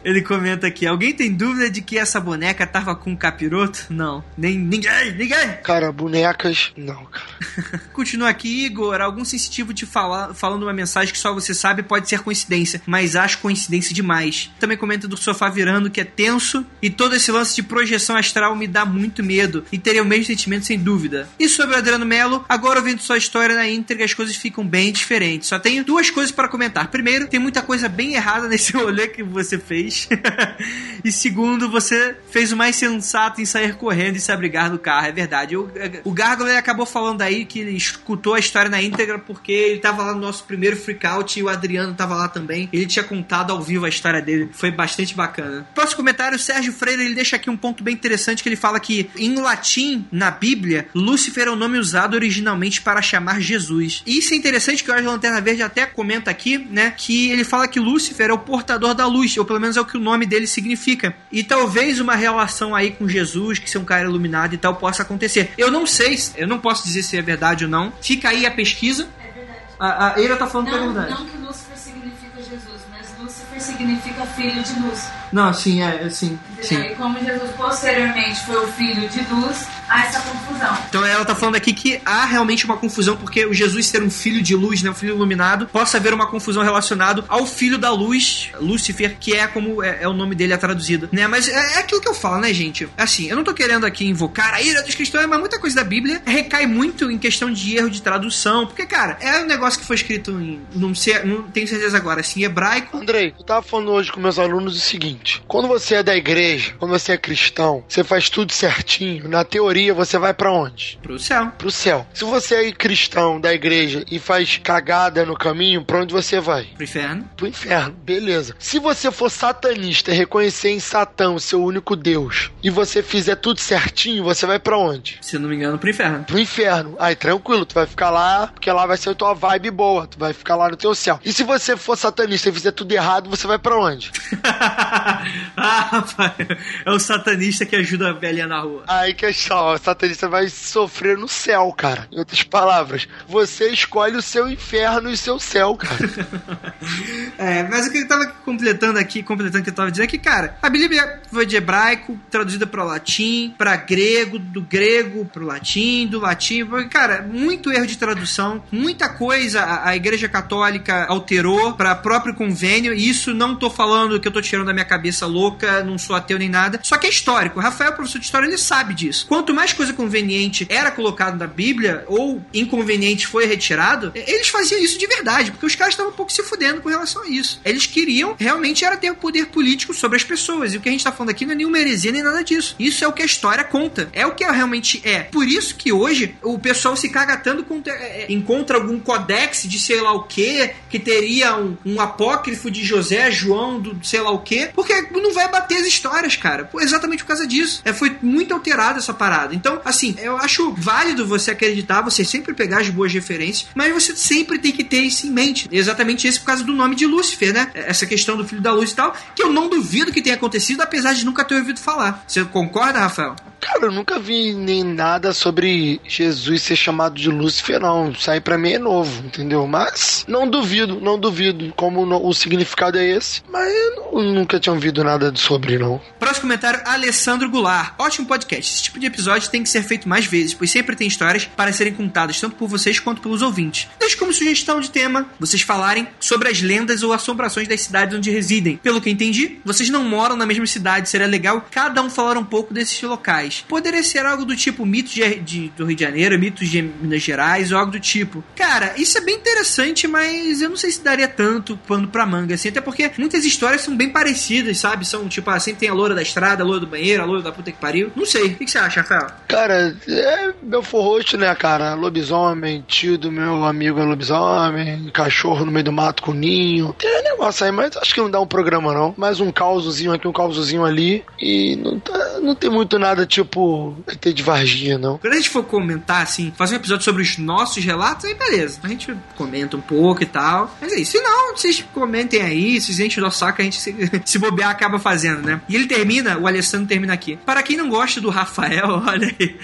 S1: Ele comenta aqui: alguém tem dúvida de que essa boneca tava com um capiroto? Não. Nem ninguém, ninguém!
S3: Cara, bonecas. Não, cara. [LAUGHS]
S1: Continua aqui, Igor. Algum sensitivo te fala, falando uma mensagem que só você sabe pode ser coincidência, mas acho coincidência demais. Também comenta do sofá virando que é tenso e todo esse lance de projeção astral me dá muito medo e teria o mesmo sentimento sem dúvida. E sobre o Adriano Melo, agora ouvindo sua história na íntegra, as coisas ficam bem diferentes. Só tenho duas coisas para comentar. Primeiro, tem muita coisa bem errada [LAUGHS] nesse rolê que você fez. [LAUGHS] e segundo, você fez o mais sensato em sair correndo e se abrigar do carro. É verdade. O, o Gárgula ele acabou falando aí que ele escutou a história na íntegra porque ele tava lá no nosso primeiro freakout e o Adriano tava lá também. Ele tinha contado ao vivo a história dele. Foi bastante bacana. Próximo comentário, o Sérgio Freire, ele deixa aqui um ponto bem interessante que ele fala que em latim, na Bíblia, Lúcifer é o nome usado originalmente para chamar Jesus. E isso é interessante que o Ângelo Lanterna Verde até comenta aqui, né, que ele fala que Lúcifer é o portador da luz, ou pelo menos é o que o nome dele significa. E talvez uma relação aí com Jesus, que ser um cara iluminado e tal, possa acontecer. Eu não sei, eu não posso dizer se é verdade ou não. Fica aí a pesquisa. A, a Eira tá falando que é
S14: Não,
S1: verdade.
S14: não que Lúcifer significa Jesus, mas Lúcifer significa filho de luz.
S1: Não, sim, é, sim, sim.
S14: E como Jesus posteriormente foi o filho de luz, há essa confusão.
S1: Então ela tá falando aqui que há realmente uma confusão, porque o Jesus ser um filho de luz, né, um filho iluminado, possa haver uma confusão relacionada ao filho da luz, Lúcifer, que é como é, é o nome dele é traduzido, né? Mas é, é aquilo que eu falo, né, gente? Assim, eu não tô querendo aqui invocar a ira dos cristãos, mas muita coisa da Bíblia recai muito em questão de erro de tradução, porque, cara, é um negócio que foi escrito em, não sei, não tenho certeza agora, assim, em hebraico.
S3: Andrei, eu tava falando hoje com meus alunos o seguinte: quando você é da igreja, quando você é cristão, você faz tudo certinho, na teoria você vai pra onde?
S1: Pro céu.
S3: Pro céu. Se você é cristão da igreja e faz cagada no caminho, pra onde você vai?
S1: Pro inferno.
S3: Pro inferno, beleza. Se você for satanista e reconhecer em Satã o seu único Deus e você fizer tudo certinho, você vai pra onde?
S1: Se não me engano, pro inferno.
S3: Pro inferno. Aí, tranquilo, tu vai ficar lá, porque lá vai ser a tua vibe boa, tu vai ficar lá no teu céu. E se você for satanista e fizer tudo errado, você vai pra onde? [LAUGHS] [LAUGHS]
S1: ah, rapaz, é o satanista que ajuda a velhinha na rua.
S3: Aí que é só, o satanista vai sofrer no céu, cara. Em outras palavras, você escolhe o seu inferno e o seu céu, cara. [LAUGHS]
S1: É, mas o que eu tava completando aqui, completando o que eu tava dizendo é que, cara, a Bíblia foi de hebraico, traduzida para latim, para grego, do grego pro latim, do latim, porque, cara, muito erro de tradução, muita coisa a, a Igreja Católica alterou para próprio convênio, e isso não tô falando que eu tô tirando da minha cabeça louca, não sou ateu nem nada, só que é histórico. O Rafael, professor de história, ele sabe disso. Quanto mais coisa conveniente era colocado na Bíblia, ou inconveniente foi retirado, eles faziam isso de verdade, porque os caras estavam um pouco se fudendo com relação a isso. Eles queriam realmente era ter poder político sobre as pessoas. E o que a gente tá falando aqui não é nenhuma heresia nem nada disso. Isso é o que a história conta. É o que realmente é. Por isso que hoje o pessoal se caga tanto com, é, encontra algum codex de sei lá o que, que teria um, um apócrifo de José, João, do sei lá o que, porque não vai bater as histórias, cara. Pô, exatamente por causa disso. É, foi muito alterada essa parada. Então, assim, eu acho válido você acreditar, você sempre pegar as boas referências, mas você sempre tem que ter isso em mente. Exatamente isso por causa do nome de Lúcifer, né? Essa questão do filho da luz e tal, que eu não duvido que tenha acontecido, apesar de nunca ter ouvido falar. Você concorda, Rafael?
S3: Cara, eu nunca vi nem nada sobre Jesus ser chamado de Lúcifer, não. Isso aí pra mim é novo, entendeu? Mas não duvido, não duvido como o significado é esse. Mas eu nu- nunca tinha ouvido nada sobre, não.
S1: Próximo comentário, Alessandro Goulart. Ótimo podcast. Esse tipo de episódio tem que ser feito mais vezes, pois sempre tem histórias para serem contadas, tanto por vocês quanto pelos ouvintes. Deixe como sugestão de tema vocês falarem sobre as lendas ou assombrações das cidades onde residem. Pelo que entendi, vocês não moram na mesma cidade, seria legal cada um falar um pouco desses locais. Poderia ser algo do tipo mitos de, de- do Rio de Janeiro, mitos de Minas Gerais, ou algo do tipo. Cara, isso é bem interessante, mas eu não sei se daria tanto pano pra manga, assim, até porque muitas histórias são bem parecidas, sabe? São tipo, ah, sempre tem a loura da estrada, a loura do banheiro, a loura da puta que pariu. Não sei. O que que você acha, Rafael?
S3: Cara, é meu forrote, né, cara? Lobisomem, tio do meu amigo é lobisomem, cachorro no meio do mato com ninho. Tem negócio aí, mas acho que não dá um programa, não. Mais um causozinho aqui, um causozinho ali. E não, tá- não tem muito nada tipo ET de Varginha, não.
S1: Quando a gente for comentar, assim, fazer um episódio sobre os nossos relatos, aí beleza. A gente comenta um pouco e tal. Mas é isso. Se não, vocês comentem aí, se enchem o nosso saco, a gente se, [LAUGHS] se bobear acaba fazendo, né? E ele termina, o Alessandro termina aqui. Para quem não gosta do Rafael, [LAUGHS] olha aí,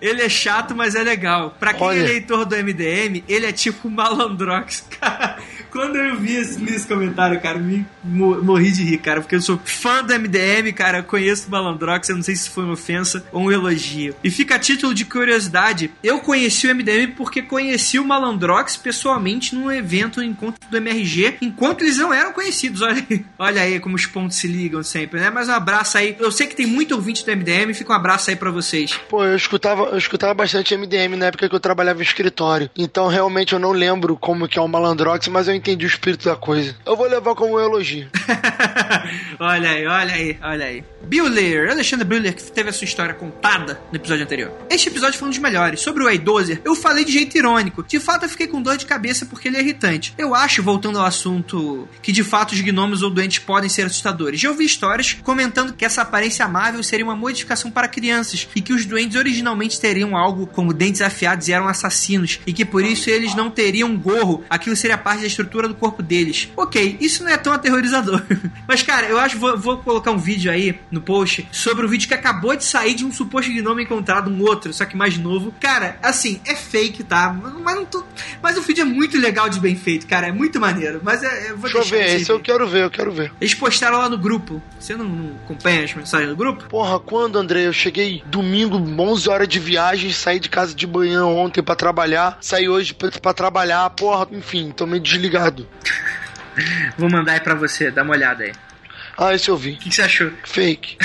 S1: ele é chato, mas é legal. Pra quem
S3: Olha.
S1: é leitor do MDM, ele é tipo malandrox, [LAUGHS] cara. Quando eu vi esse, esse comentário, cara, me mo- morri de rir, cara, porque eu sou fã do MDM, cara, conheço o Malandrox, eu não sei se foi uma ofensa ou um elogio. E fica a título de curiosidade, eu conheci o MDM porque conheci o Malandrox pessoalmente num evento, um encontro do MRG, enquanto eles não eram conhecidos. [LAUGHS] Olha aí, olha aí como os pontos se ligam sempre, né? Mas um abraço aí. Eu sei que tem muito ouvinte do MDM, fica um abraço aí pra vocês.
S3: Pô, eu escutava, eu escutava bastante MDM na época que eu trabalhava em escritório. Então realmente eu não lembro como que é o Malandrox, mas eu entendi o espírito da coisa. Eu vou levar como um elogio. [LAUGHS]
S1: Olha aí, olha aí, olha aí. Bueller, Alexandre Bueller, que teve a sua história contada no episódio anterior. Este episódio foi um dos melhores. Sobre o Eidozer, eu falei de jeito irônico. De fato, eu fiquei com dor de cabeça porque ele é irritante. Eu acho, voltando ao assunto, que de fato os gnomos ou doentes podem ser assustadores. Já ouvi histórias comentando que essa aparência amável seria uma modificação para crianças e que os doentes originalmente teriam algo como dentes afiados e eram assassinos e que por isso eles não teriam gorro. Aquilo seria parte da estrutura altura do corpo deles. Ok, isso não é tão aterrorizador. [LAUGHS] Mas, cara, eu acho vou, vou colocar um vídeo aí no post sobre o vídeo que acabou de sair de um suposto gnome encontrado, um outro, só que mais novo. Cara, assim, é fake, tá? Mas, não tô... mas o vídeo é muito legal de bem feito, cara. É muito maneiro. Mas é, eu vou
S3: Deixa eu ver,
S1: esse
S3: eu quero ver, eu quero ver.
S1: Eles postaram lá no grupo. Você não, não acompanha as mensagens do grupo?
S3: Porra, quando, André? Eu cheguei domingo, 11 horas de viagem, saí de casa de manhã ontem pra trabalhar, saí hoje pra trabalhar, porra, enfim, tô meio desligado.
S1: Vou mandar aí pra você, dá uma olhada aí.
S3: Ah, esse eu vi. O
S1: que, que você achou?
S3: Fake.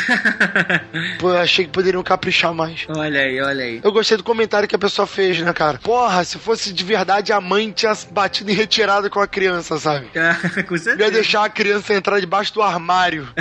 S3: [LAUGHS] Pô, eu achei que poderiam caprichar mais.
S1: Olha aí, olha aí.
S3: Eu gostei do comentário que a pessoa fez, né, cara? Porra, se fosse de verdade, a mãe tinha batido em retirada com a criança, sabe? [LAUGHS]
S1: Com certeza.
S3: Ia deixar a criança entrar debaixo do armário. [LAUGHS]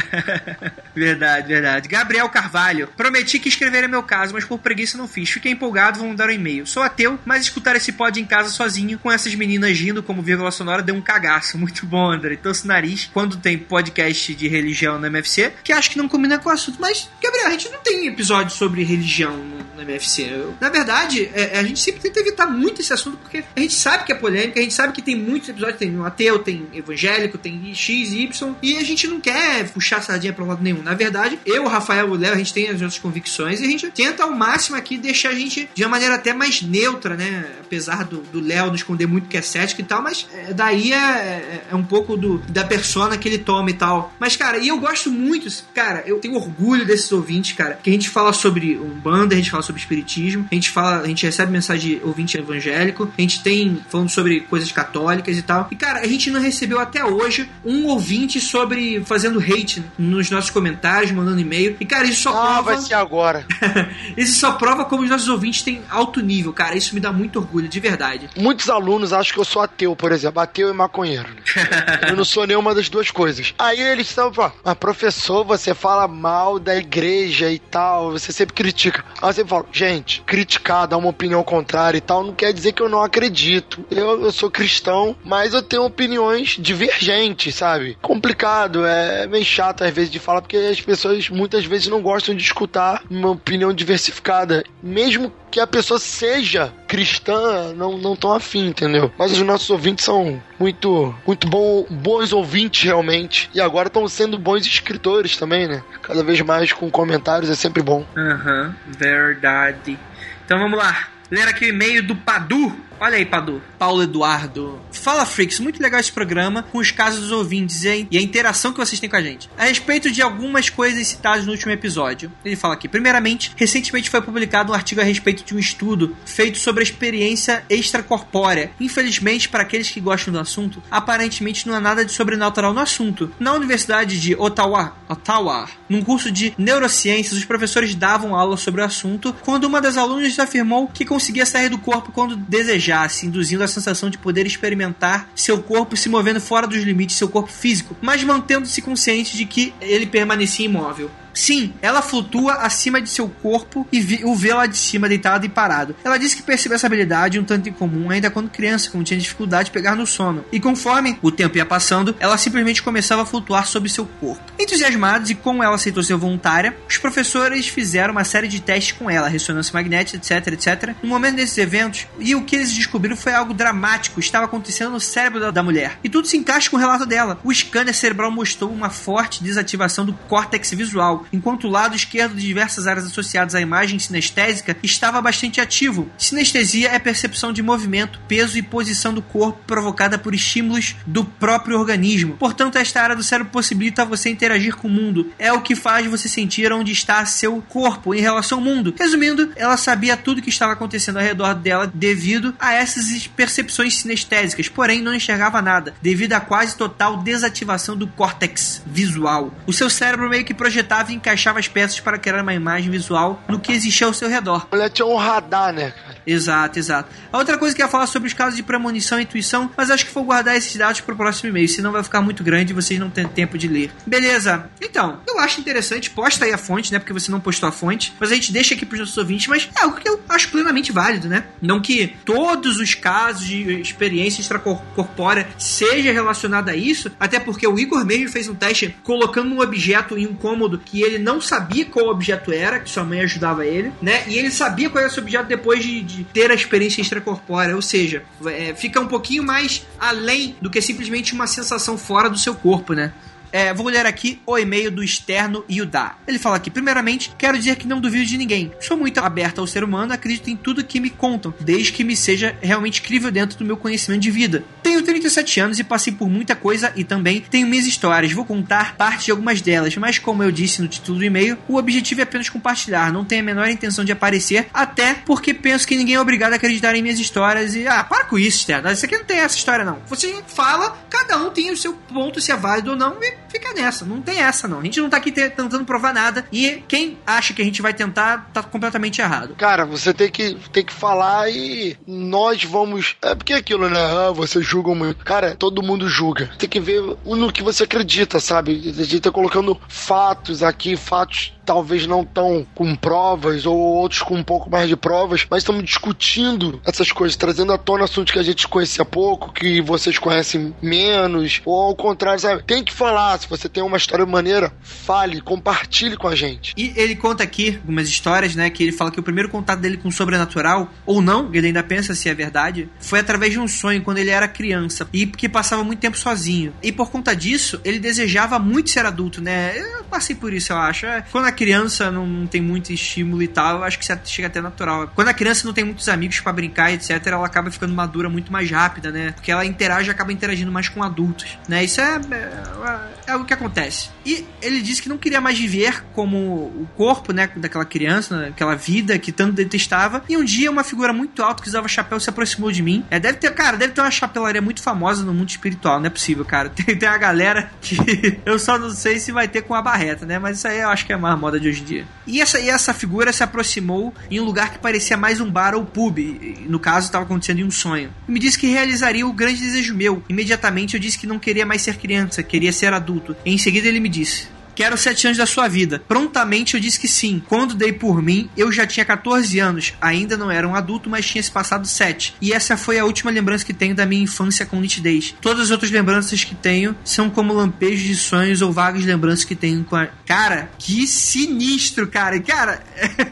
S1: Verdade, verdade. Gabriel Carvalho. Prometi que escreveria meu caso, mas por preguiça não fiz. Fiquei empolgado, vou mandar um e-mail. Sou ateu, mas escutar esse pod em casa sozinho, com essas meninas rindo como vírgula sonora, deu um cagaço. Muito bom, André. Torço o nariz quando tem podcast de religião no MFC, que acho que não combina com o assunto. Mas, Gabriel, a gente não tem episódio sobre religião no, no MFC. Eu- na verdade, é- a gente sempre tenta evitar muito esse assunto, porque a gente sabe que é polêmica, a gente sabe que tem muitos episódios, tem um ateu, tem evangélico, tem X, Y, e a gente não quer puxar a sardinha pra lado nenhum. Na verdade, eu, o Rafael o Léo, a gente tem as nossas convicções e a gente tenta ao máximo aqui deixar a gente de uma maneira até mais neutra, né? Apesar do do Léo não esconder muito que é cético e tal, mas é, daí é, é- é um pouco do, da persona que ele toma e tal. Mas, cara, e eu gosto muito, cara, eu tenho orgulho desses ouvintes, cara, que a gente fala sobre Umbanda, a gente fala sobre espiritismo, a gente fala, a gente recebe mensagem de ouvinte evangélico, a gente tem falando sobre coisas católicas e tal. E, cara, a gente não recebeu até hoje um ouvinte sobre fazendo hate nos nossos comentários, mandando e-mail. E, cara, isso só
S3: Ah,
S1: prova.
S3: vai ser agora. [LAUGHS]
S1: Isso só prova como os nossos ouvintes têm alto nível, cara. Isso me dá muito orgulho, de verdade.
S3: Muitos alunos acham que eu sou ateu, por exemplo, ateu e maconheiro. [LAUGHS] eu não sou nenhuma das duas coisas. Aí eles estão, mas professor, você fala mal da igreja e tal, você sempre critica. Aí eu sempre falo, gente, criticar, dar uma opinião contrária e tal, não quer dizer que eu não acredito. Eu, eu sou cristão, mas eu tenho opiniões divergentes, sabe? Complicado, é meio chato às vezes de falar, porque as pessoas muitas vezes não gostam de escutar uma opinião diversificada. Mesmo que a pessoa seja cristã, não, não tão afim, entendeu? Mas os nossos ouvintes são muito, muito bom, bons ouvintes realmente. E agora estão sendo bons escritores também, né? Cada vez mais com comentários é sempre bom.
S1: Aham, verdade. Então vamos lá. Ler aqui o e-mail do Padu. Olha aí, Padu. Paulo Eduardo. Fala, Freaks. Muito legal esse programa com os casos dos ouvintes e a interação que vocês têm com a gente. A respeito de algumas coisas citadas no último episódio. Ele fala aqui. Primeiramente, recentemente foi publicado um artigo a respeito de um estudo feito sobre a experiência extracorpórea. Infelizmente, para aqueles que gostam do assunto, aparentemente não há nada de sobrenatural no assunto. Na Universidade de Ottawa, Ottawa, num curso de neurociências, os professores davam aula sobre o assunto quando uma das alunas afirmou que conseguia sair do corpo quando desejasse, induzindo a sensação de poder experimentar seu corpo se movendo fora dos limites seu corpo físico, mas mantendo-se consciente de que ele permanecia imóvel. Sim, ela flutua acima de seu corpo e o vê lá de cima deitado e parado. Ela disse que percebeu essa habilidade um tanto incomum ainda quando criança, quando tinha dificuldade de pegar no sono. E conforme o tempo ia passando, ela simplesmente começava a flutuar sobre seu corpo. Entusiasmados e como ela aceitou ser voluntária, os professores fizeram uma série de testes com ela, ressonância magnética, etc, etc. No momento desses eventos, e o que eles descobriram foi algo dramático, estava acontecendo no cérebro da- da mulher. E tudo se encaixa com o relato dela. O scanner cerebral mostrou uma forte desativação do córtex visual, enquanto o lado esquerdo de diversas áreas associadas à imagem sinestésica estava bastante ativo. Sinestesia é percepção de movimento, peso e posição do corpo provocada por estímulos do próprio organismo. Portanto, esta área do cérebro possibilita você interagir com o mundo. É o que faz você sentir onde está seu corpo em relação ao mundo. Resumindo, ela sabia tudo o que estava acontecendo ao redor dela devido a essas percepções sinestésicas, porém não enxergava nada, devido à quase total desativação do córtex visual. O seu cérebro meio que projetava encaixava as peças para criar uma imagem visual no que existia ao seu redor.
S3: Mulher tinha um radar, né, cara?
S1: Exato, exato. A outra coisa que eu ia falar sobre os casos de premonição e intuição, mas acho que vou guardar esses dados para o próximo e-mail, senão vai ficar muito grande e vocês não têm tempo de ler. Beleza. Então, eu acho interessante, posta aí a fonte, né? Porque você não postou a fonte, mas a gente deixa aqui para os nossos ouvintes, mas é algo que eu acho plenamente válido, né? Não que todos os casos de experiência extracorpórea seja relacionado a isso, até porque o Igor mesmo fez um teste colocando um objeto em um cômodo que ele não sabia qual objeto era, que sua mãe ajudava ele, né? E ele sabia qual era esse objeto depois de, de ter a experiência extracorpórea, ou seja, é, fica um pouquinho mais além do que simplesmente uma sensação fora do seu corpo, né? É, vou ler aqui o e-mail do externo Yudá. Ele fala aqui: primeiramente, quero dizer que não duvido de ninguém. Sou muito aberto ao ser humano, acredito em tudo que me contam, desde que me seja realmente crível dentro do meu conhecimento de vida. Tenho 37 anos e passei por muita coisa e também tenho minhas histórias. Vou contar parte de algumas delas, mas como eu disse no título do e-mail, o objetivo é apenas compartilhar. Não tenho a menor intenção de aparecer, até porque penso que ninguém é obrigado a acreditar em minhas histórias e. Ah, para com isso, externo. Isso aqui não tem essa história, não. Você fala, cada um tem o seu ponto, se é válido ou não, e fica nessa. Não tem essa, não. A gente não tá aqui te- tentando provar nada. E quem acha que a gente vai tentar, tá completamente errado.
S3: Cara, você tem que, tem que falar e nós vamos. É porque é aquilo, né? Ah, vocês julgam muito. Cara, todo mundo julga. Tem que ver no que você acredita, sabe? A gente tá colocando fatos aqui, fatos talvez não tão com provas ou outros com um pouco mais de provas, mas estamos discutindo essas coisas, trazendo à tona assuntos que a gente conhecia pouco, que vocês conhecem menos, ou ao contrário, sabe? Tem que falar, se você tem uma história maneira, fale, compartilhe com a gente.
S1: E ele conta aqui algumas histórias, né? Que ele fala que o primeiro contato dele com o sobrenatural, ou não, ele ainda pensa se é verdade, foi através de um sonho quando ele era criança e que passava muito tempo sozinho. E por conta disso, ele desejava muito ser adulto, né? Eu passei por isso, eu acho. É, Quando criança não, tem muito estímulo e tal, acho que isso chega até natural. Quando a criança não tem muitos amigos pra brincar, etc., ela acaba ficando madura muito mais rápida, né? Porque ela interage acaba interagindo mais com adultos, né? Isso é, é, é o que acontece. E ele disse que não queria mais viver como o corpo, né, daquela criança, né, aquela vida que tanto detestava. E um dia uma figura muito alta que usava chapéu se aproximou de mim. É, deve ter, cara, deve ter uma chapelaria muito famosa no mundo espiritual, não é possível, cara. [LAUGHS] Tem, tem uma galera que [LAUGHS] eu só não sei se vai ter com a barreta, né? Mas isso aí eu acho que é mais moda de hoje em dia. E essa, e essa figura se aproximou em um lugar que parecia mais um bar ou pub. E, no caso, estava acontecendo em um sonho. E me disse que realizaria o grande desejo meu. Imediatamente eu disse que não queria mais ser criança, queria ser adulto. Em seguida ele me disse: Quero sete anos da sua vida. Prontamente eu disse que sim. Quando dei por mim, eu já tinha 14 anos. Ainda não era um adulto, mas tinha se passado sete. E essa foi a última lembrança que tenho da minha infância com nitidez. Todas as outras lembranças que tenho são como lampejos de sonhos ou vagas lembranças que tenho com a. Cara, que sinistro, cara. Cara.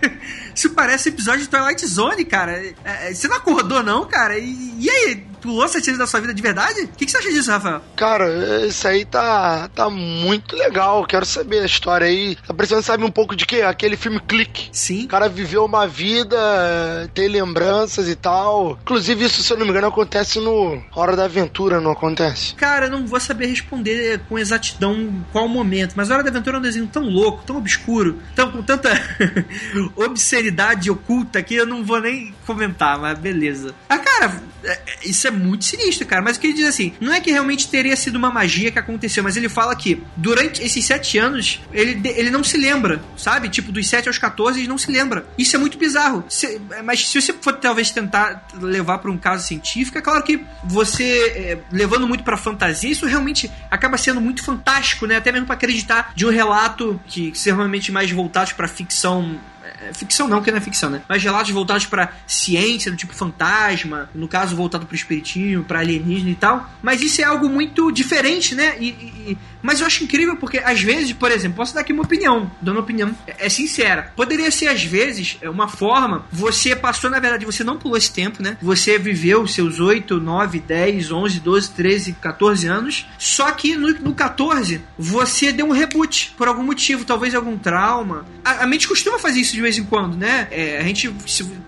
S1: [LAUGHS] Isso parece episódio de Twilight Zone, cara. É, é, Você não acordou, não, cara? E, e aí, pulou anos da sua vida de verdade? O que, que você acha disso, Rafael?
S3: Cara, isso aí tá, tá muito legal. Quero saber a história aí. Tá precisando saber um pouco de quê? Aquele filme Clique.
S1: Sim.
S3: O cara viveu uma vida, tem lembranças e tal. Inclusive, isso, se eu não me engano, acontece no Hora da Aventura, não acontece?
S1: Cara, eu não vou saber responder com exatidão qual momento, mas Hora da Aventura é um desenho tão louco, tão obscuro, tão com tanta [LAUGHS] obscenidade oculta que eu não vou nem comentar, mas beleza. Ah, cara, é- é- isso é muito sinistro, cara. Mas o que ele diz assim, não é que realmente teria sido uma magia que aconteceu, mas ele fala que durante esses sete anos, ele, ele não se lembra, sabe? Tipo, dos 7 aos 14, ele não se lembra. Isso é muito bizarro. Se- mas se você for talvez tentar levar para um caso científico, é claro que você, é, levando muito pra fantasia, isso realmente acaba sendo muito fantástico, né? Até mesmo pra acreditar de um relato que, que são realmente mais voltados pra ficção ficção não, que não é ficção, né? Mas relatos voltados pra ciência, do tipo fantasma, no caso voltado pro espiritismo, pra alienígena e tal. Mas isso é algo muito diferente, né? E- e- mas eu acho incrível porque, às vezes, por exemplo, posso dar aqui uma opinião, dando uma opinião é, é sincera. Poderia ser, às vezes, é, uma forma, você passou, na verdade, você não pulou esse tempo, né? Você viveu seus 8, 9, 10, 11, 12, 13, 14 anos. Só que no, no 14, você deu um reboot por algum motivo, talvez algum trauma. A, a mente costuma fazer isso de vez em quando, né? É, a gente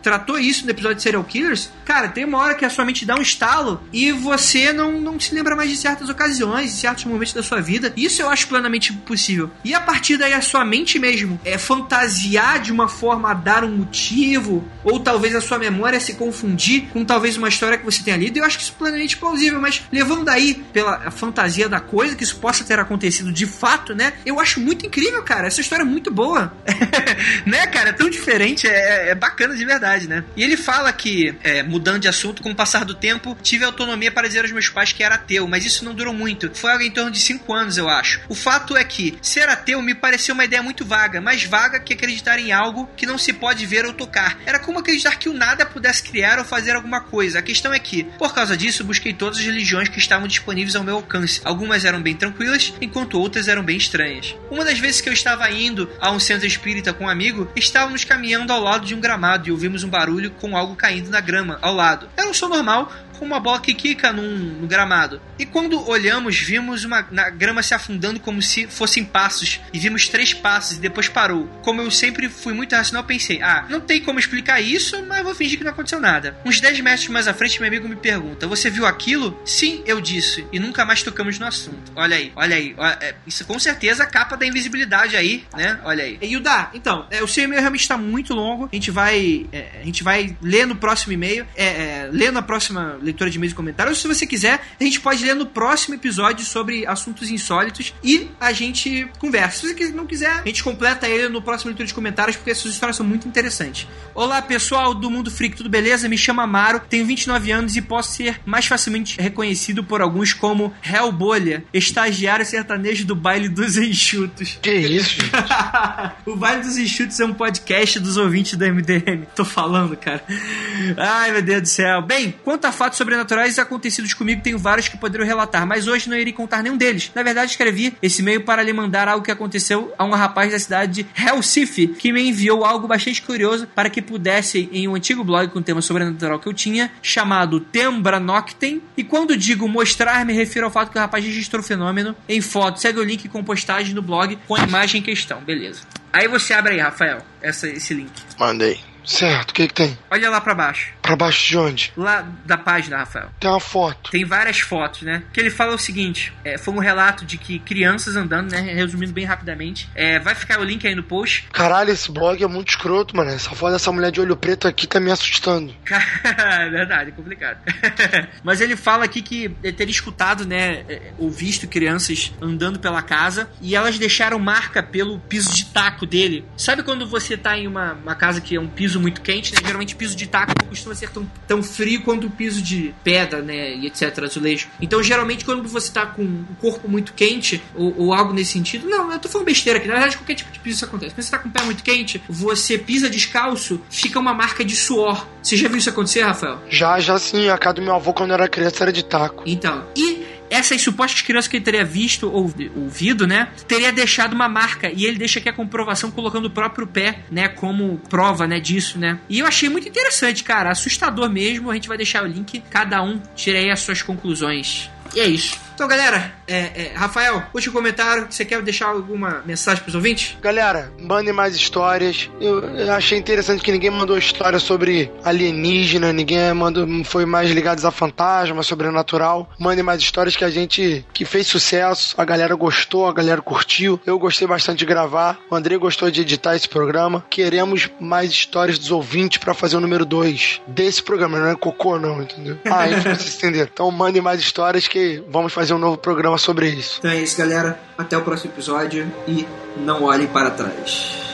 S1: tratou isso no episódio de Serial Killers. Cara, tem uma hora que a sua mente dá um estalo e você não, não se lembra mais de certas ocasiões, de certos momentos da sua vida. Isso eu acho plenamente possível. E a partir daí a sua mente mesmo é fantasiar de uma forma a dar um motivo, ou talvez a sua memória se confundir com talvez uma história que você tenha lido. Eu acho que isso é plenamente plausível, mas levando daí pela fantasia da coisa, que isso possa ter acontecido de fato, né? Eu acho muito incrível, cara. Essa história é muito boa. [LAUGHS] né, cara? Tão diferente, é, é bacana de verdade, né? E ele fala que, é, mudando de assunto, com o passar do tempo, tive autonomia para dizer aos meus pais que era ateu, mas isso não durou muito. Foi algo em torno de 5 anos, eu acho. O fato é que ser ateu me pareceu uma ideia muito vaga, mais vaga que acreditar em algo que não se pode ver ou tocar. Era como acreditar que o nada pudesse criar ou fazer alguma coisa. A questão é que, por causa disso, busquei todas as religiões que estavam disponíveis ao meu alcance. Algumas eram bem tranquilas, enquanto outras eram bem estranhas. Uma das vezes que eu estava indo a um centro espírita com um amigo, estava estávamos caminhando ao lado de um gramado e ouvimos um barulho com algo caindo na grama ao lado. Era um som normal, com uma bola que quica num, no gramado. E quando olhamos, vimos uma grama se afundando como se fossem passos. E vimos três passos e depois parou. Como eu sempre fui muito racional, pensei: ah, não tem como explicar isso, mas vou fingir que não aconteceu nada. Uns 10 metros mais à frente, meu amigo me pergunta: Você viu aquilo? Sim, eu disse. E nunca mais tocamos no assunto. Olha aí, olha aí. Ó, é, isso com certeza a capa da invisibilidade aí, né? Olha aí. E Yudá, então, é, o seu e-mail realmente está muito longo. A gente vai. é, a gente vai ler no próximo e-mail. É, é, ler na próxima leitura de e-mails e comentários. Ou se você quiser, a gente pode ler no próximo episódio sobre assuntos insólitos e a gente conversa. Se você não quiser, a gente completa ele no próximo leitura de comentários, porque essas histórias são muito interessantes. Olá, pessoal do Mundo Freak, tudo beleza? Me chamo Amaro, tenho 29 anos e posso ser mais facilmente reconhecido por alguns como Hell Bolha, estagiário sertanejo do Baile dos Enxutos.
S3: Que isso, gente? [LAUGHS]
S1: o Baile dos Enxutos é um podcast dos ouvintes do MDM. Tô falando, cara. Ai, meu Deus do céu. Bem, quanto a fatos sobrenaturais acontecidos comigo, tenho vários que poderiam relatar, mas hoje não irei contar nenhum deles. Na verdade, escrevi esse e-mail para lhe mandar algo que aconteceu a um rapaz da cidade de Recife, que me enviou algo bastante curioso para que pudesse, em um antigo blog com tema sobrenatural que eu tinha, chamado Tembra Noctem. E quando digo mostrar, me refiro ao fato que o rapaz registrou o fenômeno em foto. Segue o link com postagem no blog com a imagem em questão, beleza. Aí você abre aí, Rafael, essa, esse link.
S3: Mandei. Certo, o que que tem?
S1: Olha lá pra baixo.
S3: Pra baixo de onde?
S1: Lá da página, Rafael.
S3: Tem uma foto.
S1: Tem várias fotos, né? Que ele fala o seguinte: é, foi um relato de que crianças andando, né? Resumindo bem rapidamente. É, vai ficar o link aí no post.
S3: Caralho, esse blog é muito escroto, mano. Essa foto dessa mulher de olho preto aqui tá me assustando. [LAUGHS]
S1: é verdade, é complicado. [LAUGHS] Mas ele fala aqui que teria escutado, né? é, Ou visto crianças andando pela casa e elas deixaram marca pelo piso de taco dele. Sabe quando você tá em uma, uma casa que é um piso muito quente, né? Geralmente piso de taco não costuma ser tão, tão frio quanto o piso de pedra, né? E etc, azulejo. Então, geralmente, quando você tá com o corpo muito quente, ou, ou algo nesse sentido, não, eu tô falando besteira aqui. Na verdade, qualquer tipo de piso isso acontece. Quando você tá com o pé muito quente, você pisa descalço, fica uma marca de suor. Você já viu isso acontecer, Rafael?
S3: Já, já sim. A casa do meu avô, quando eu era criança, era de taco.
S1: Então, e essas supostas crianças que ele teria visto ou ouvido, né, teria deixado uma marca e ele deixa aqui a comprovação colocando o próprio pé, né, como prova, né, disso, né. E eu achei muito interessante, cara, assustador mesmo. A gente vai deixar o link, cada um tira aí as suas conclusões. E é isso. Então, galera, é, é, Rafael, último comentário. Você quer deixar alguma mensagem pros ouvintes?
S3: Galera, mandem mais histórias. Eu, eu achei interessante que ninguém mandou história sobre alienígena, ninguém mandou, foi mais ligados a fantasma, sobrenatural. Mandem mais histórias que a gente que fez sucesso, a galera gostou, a galera curtiu. Eu gostei bastante de gravar. O André gostou de editar esse programa. Queremos mais histórias dos ouvintes pra fazer o número 2 desse programa, não é cocô não, entendeu? Ah, enfim, vocês entenderam. Então mandem mais histórias que vamos fazer um novo programa sobre isso.
S1: Então é isso, galera. Até o próximo episódio e não olhem para trás.